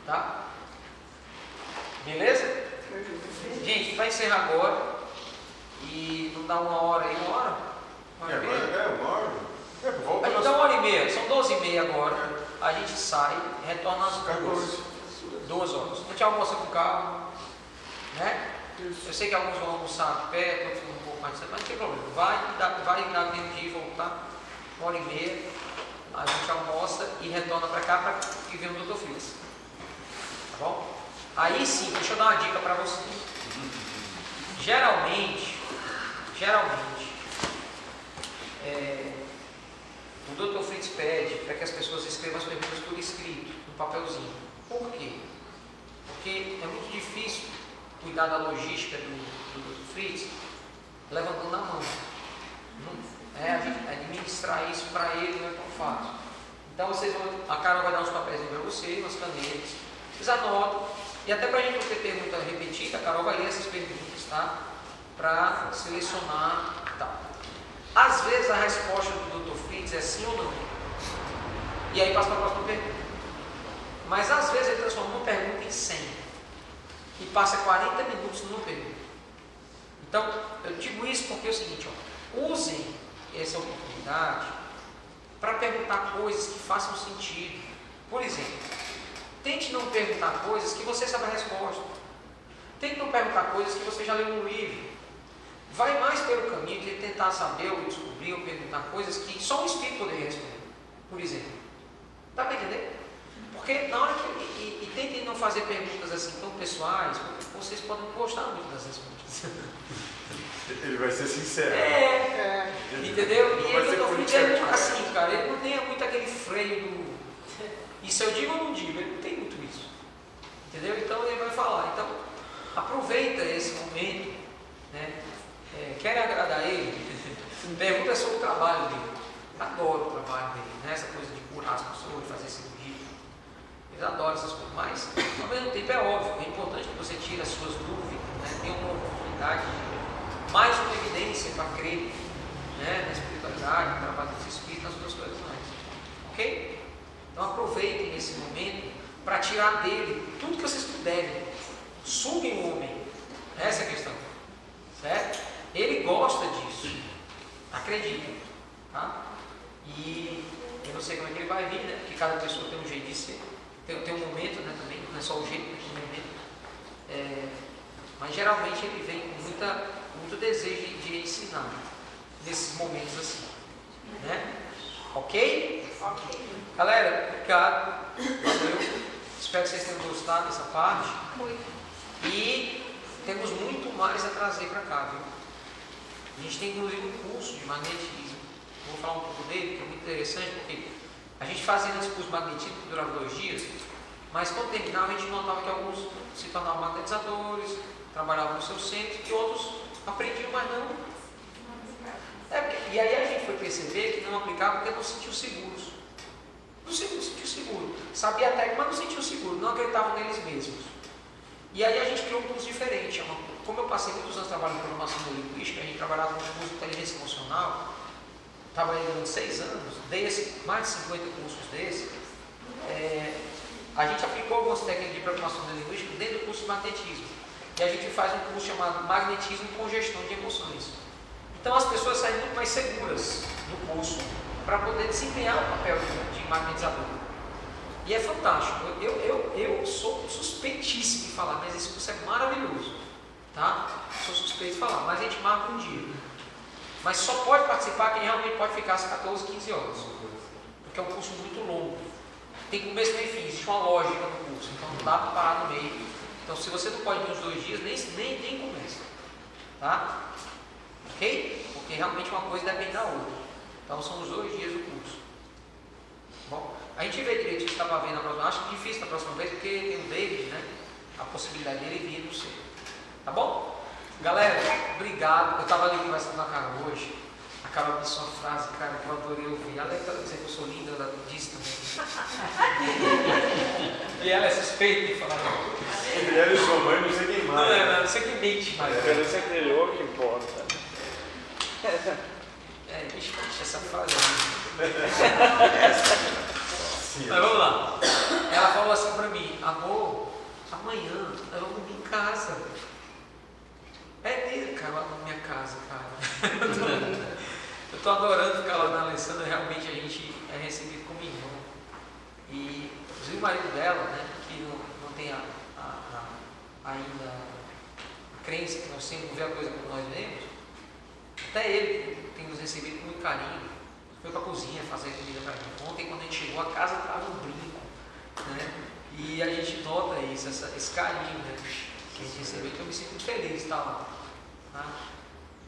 Tá? Beleza? Gente, vai encerrar agora. E não dá uma hora aí, uma hora? Uma É, hora e meia? é uma hora. É, volta dá uma hora e meia, são 12 e meia agora. A gente sai, retorna às duas. Duas horas. A gente almoça com o carro, né? Eu sei que alguns vão almoçar perto, outros vão um pouco mais distante, mas não tem problema. Vai dar, vai dar tempo de ir voltar, uma hora e meia. A gente almoça e retorna para cá para que venha o Dr. Fritz. Tá bom? Aí sim, deixa eu dar uma dica para vocês. Geralmente, geralmente, é, o Dr. Fritz pede para que as pessoas escrevam as perguntas por escrito, no papelzinho. Por quê? Porque é muito difícil cuidar da logística do, do Dr. Fritz levantando a mão. É, administrar isso para ele não é tão fácil. Então vocês vão, a Carol vai dar uns papéis para vocês, umas canetas, vocês anotam, e até para a gente não ter pergunta repetida, a Carol vai ler essas perguntas, tá? Para selecionar e tal. Às vezes a resposta do Dr. Fritz é sim ou não. E aí passa para a próxima pergunta. Mas às vezes ele transforma uma pergunta em 100 e passa 40 minutos numa pergunta. Então, eu digo isso porque é o seguinte, ó, usem essa oportunidade para perguntar coisas que façam sentido. Por exemplo, tente não perguntar coisas que você sabe a resposta. Tente não perguntar coisas que você já leu no livro. Vai mais pelo caminho de tentar saber ou descobrir ou perguntar coisas que só o Espírito poderia responder. Por exemplo. Dá para entender? Porque na hora que. E, e tentem não fazer perguntas assim tão pessoais, porque vocês podem não gostar muito das respostas. <laughs> Ele vai ser sincero. É, entendeu? Não E ele não fica assim, cara. Ele não tem muito aquele freio do. <laughs> Isso eu digo ou não digo? Ele não tem muito isso. Entendeu? Então ele vai falar. Então, aproveita esse momento, né? É, quer agradar ele? <laughs> Pergunta sobre o trabalho dele. Adoro o trabalho dele, né? Essa coisa de curar as pessoas, de fazer cirurgia. Eles adoram essas coisas. Mas, ao mesmo tempo, é óbvio, é importante que você tire as suas dúvidas, né? Tenha uma oportunidade de mais uma evidência para crer né? na espiritualidade, no trabalho dos espíritos, nas outras coisas mais. Ok? Então aproveitem esse momento para tirar dele tudo que vocês puderem. Suguem o homem. Essa é a questão. Certo? Ele gosta disso. Acreditem. Tá? E eu não sei como é que ele vai vir, né? Porque cada pessoa tem um jeito de ser. Tem, tem um momento né, também, não é só o jeito, tem um momento. É, mas geralmente ele vem com muita, muito desejo de, de ensinar nesses momentos assim. Né? Ok? Ok. Galera, obrigado. Valeu. Espero que vocês tenham gostado dessa parte. Muito. E temos muito mais a trazer para cá, viu? A gente tem inclusive um curso de magnetismo. Vou falar um pouco dele, que é muito interessante, porque a gente fazia esse curso de magnetismo que durava dois dias, mas quando terminava a gente notava que alguns se tornavam magnetizadores, trabalhavam no seu centro, e outros aprendiam, mas não. É, e aí a gente foi perceber que não aplicava porque não se sentiu seguros. Não se não se sentiu seguro. Sabia a técnica, mas não sentiu seguro, não acreditavam neles mesmos. E aí a gente criou um curso diferente. é uma- como eu passei muitos anos trabalhando em programação neurolinguística, a gente trabalhava com curso de inteligência emocional, trabalhei durante seis anos, dei esse, mais de 50 cursos desses. É, a gente aplicou algumas técnicas de programação neurolinguística dentro do curso de magnetismo. E a gente faz um curso chamado Magnetismo com Gestão de Emoções. Então as pessoas saem muito mais seguras no curso para poder desempenhar o papel de, de magnetizador. E é fantástico. Eu, eu, eu sou suspeitíssimo de falar, mas esse curso é maravilhoso. Tá? Sou suspeito de falar, mas a gente marca um dia. Mas só pode participar quem realmente pode ficar às 14, 15 horas. Porque é um curso muito longo. Tem começo, meio e fim, existe uma lógica no curso, então não dá para parar no meio. Então se você não pode vir os dois dias, nem, nem, nem começa. Tá? Ok? Porque realmente uma coisa depende da outra. Então são os dois dias do curso. Bom, a gente vê direito isso estava vendo na próxima. Acho difícil na próxima vez, porque tem o David, né? A possibilidade dele vir no seu. Tá bom? Galera, obrigado. Eu estava ali conversando com a Carol hoje. A Carol disse uma frase, cara, que eu adorei ouvir. Além de dizer que eu sou linda, ela disse também. <laughs> e ela é suspeita de falar. Ela e sua mãe, não sei quem Não, mais. não, não, você que mente mais. A diferença é aquele outro que importa. É, bicho, essa frase é Mas vamos lá. Ela falou assim pra mim, amor, amanhã eu vou dormir em casa. É mesmo, cara, lá na minha casa, cara. <laughs> eu tô adorando ficar lá na Alessandra, realmente a gente é recebido como irmão. E inclusive o marido dela, né, que não, não tem a, a- a- ainda a crença que nós temos, vê a coisa como nós vemos, até ele tem nos recebido com muito carinho. Foi para a cozinha fazer comida para mim. Ontem, quando a gente chegou, a casa estava um brinco. Né? E a gente nota isso, essa- esse carinho né? Que gente recebeu. Então, eu me sinto muito feliz de estar lá. Tá?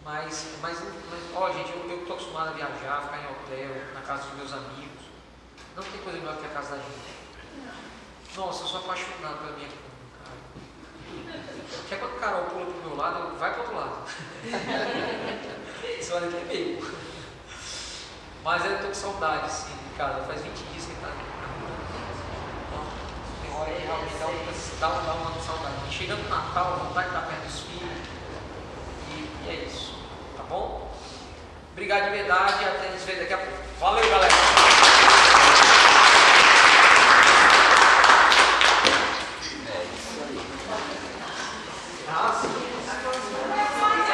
Mas, mas, mas, ó, gente, eu estou acostumado a viajar, ficar em hotel, na casa dos meus amigos. Não tem coisa melhor que a casa da gente. Nossa, eu sou apaixonado pela minha cara. Porque quando a Carol pula pro meu lado, eu vai pro outro lado. <laughs> Você olha aqui é meio. Mas eu tô com saudade, sim, de casa. Faz 20 dias que tá aqui e é, realmente dá uma, dá, dá uma saudade. Chegando o Natal, vontade de estar perto dos filhos. E, e é isso. Tá bom? Obrigado de verdade. Até nos ver daqui a pouco. Valeu, galera.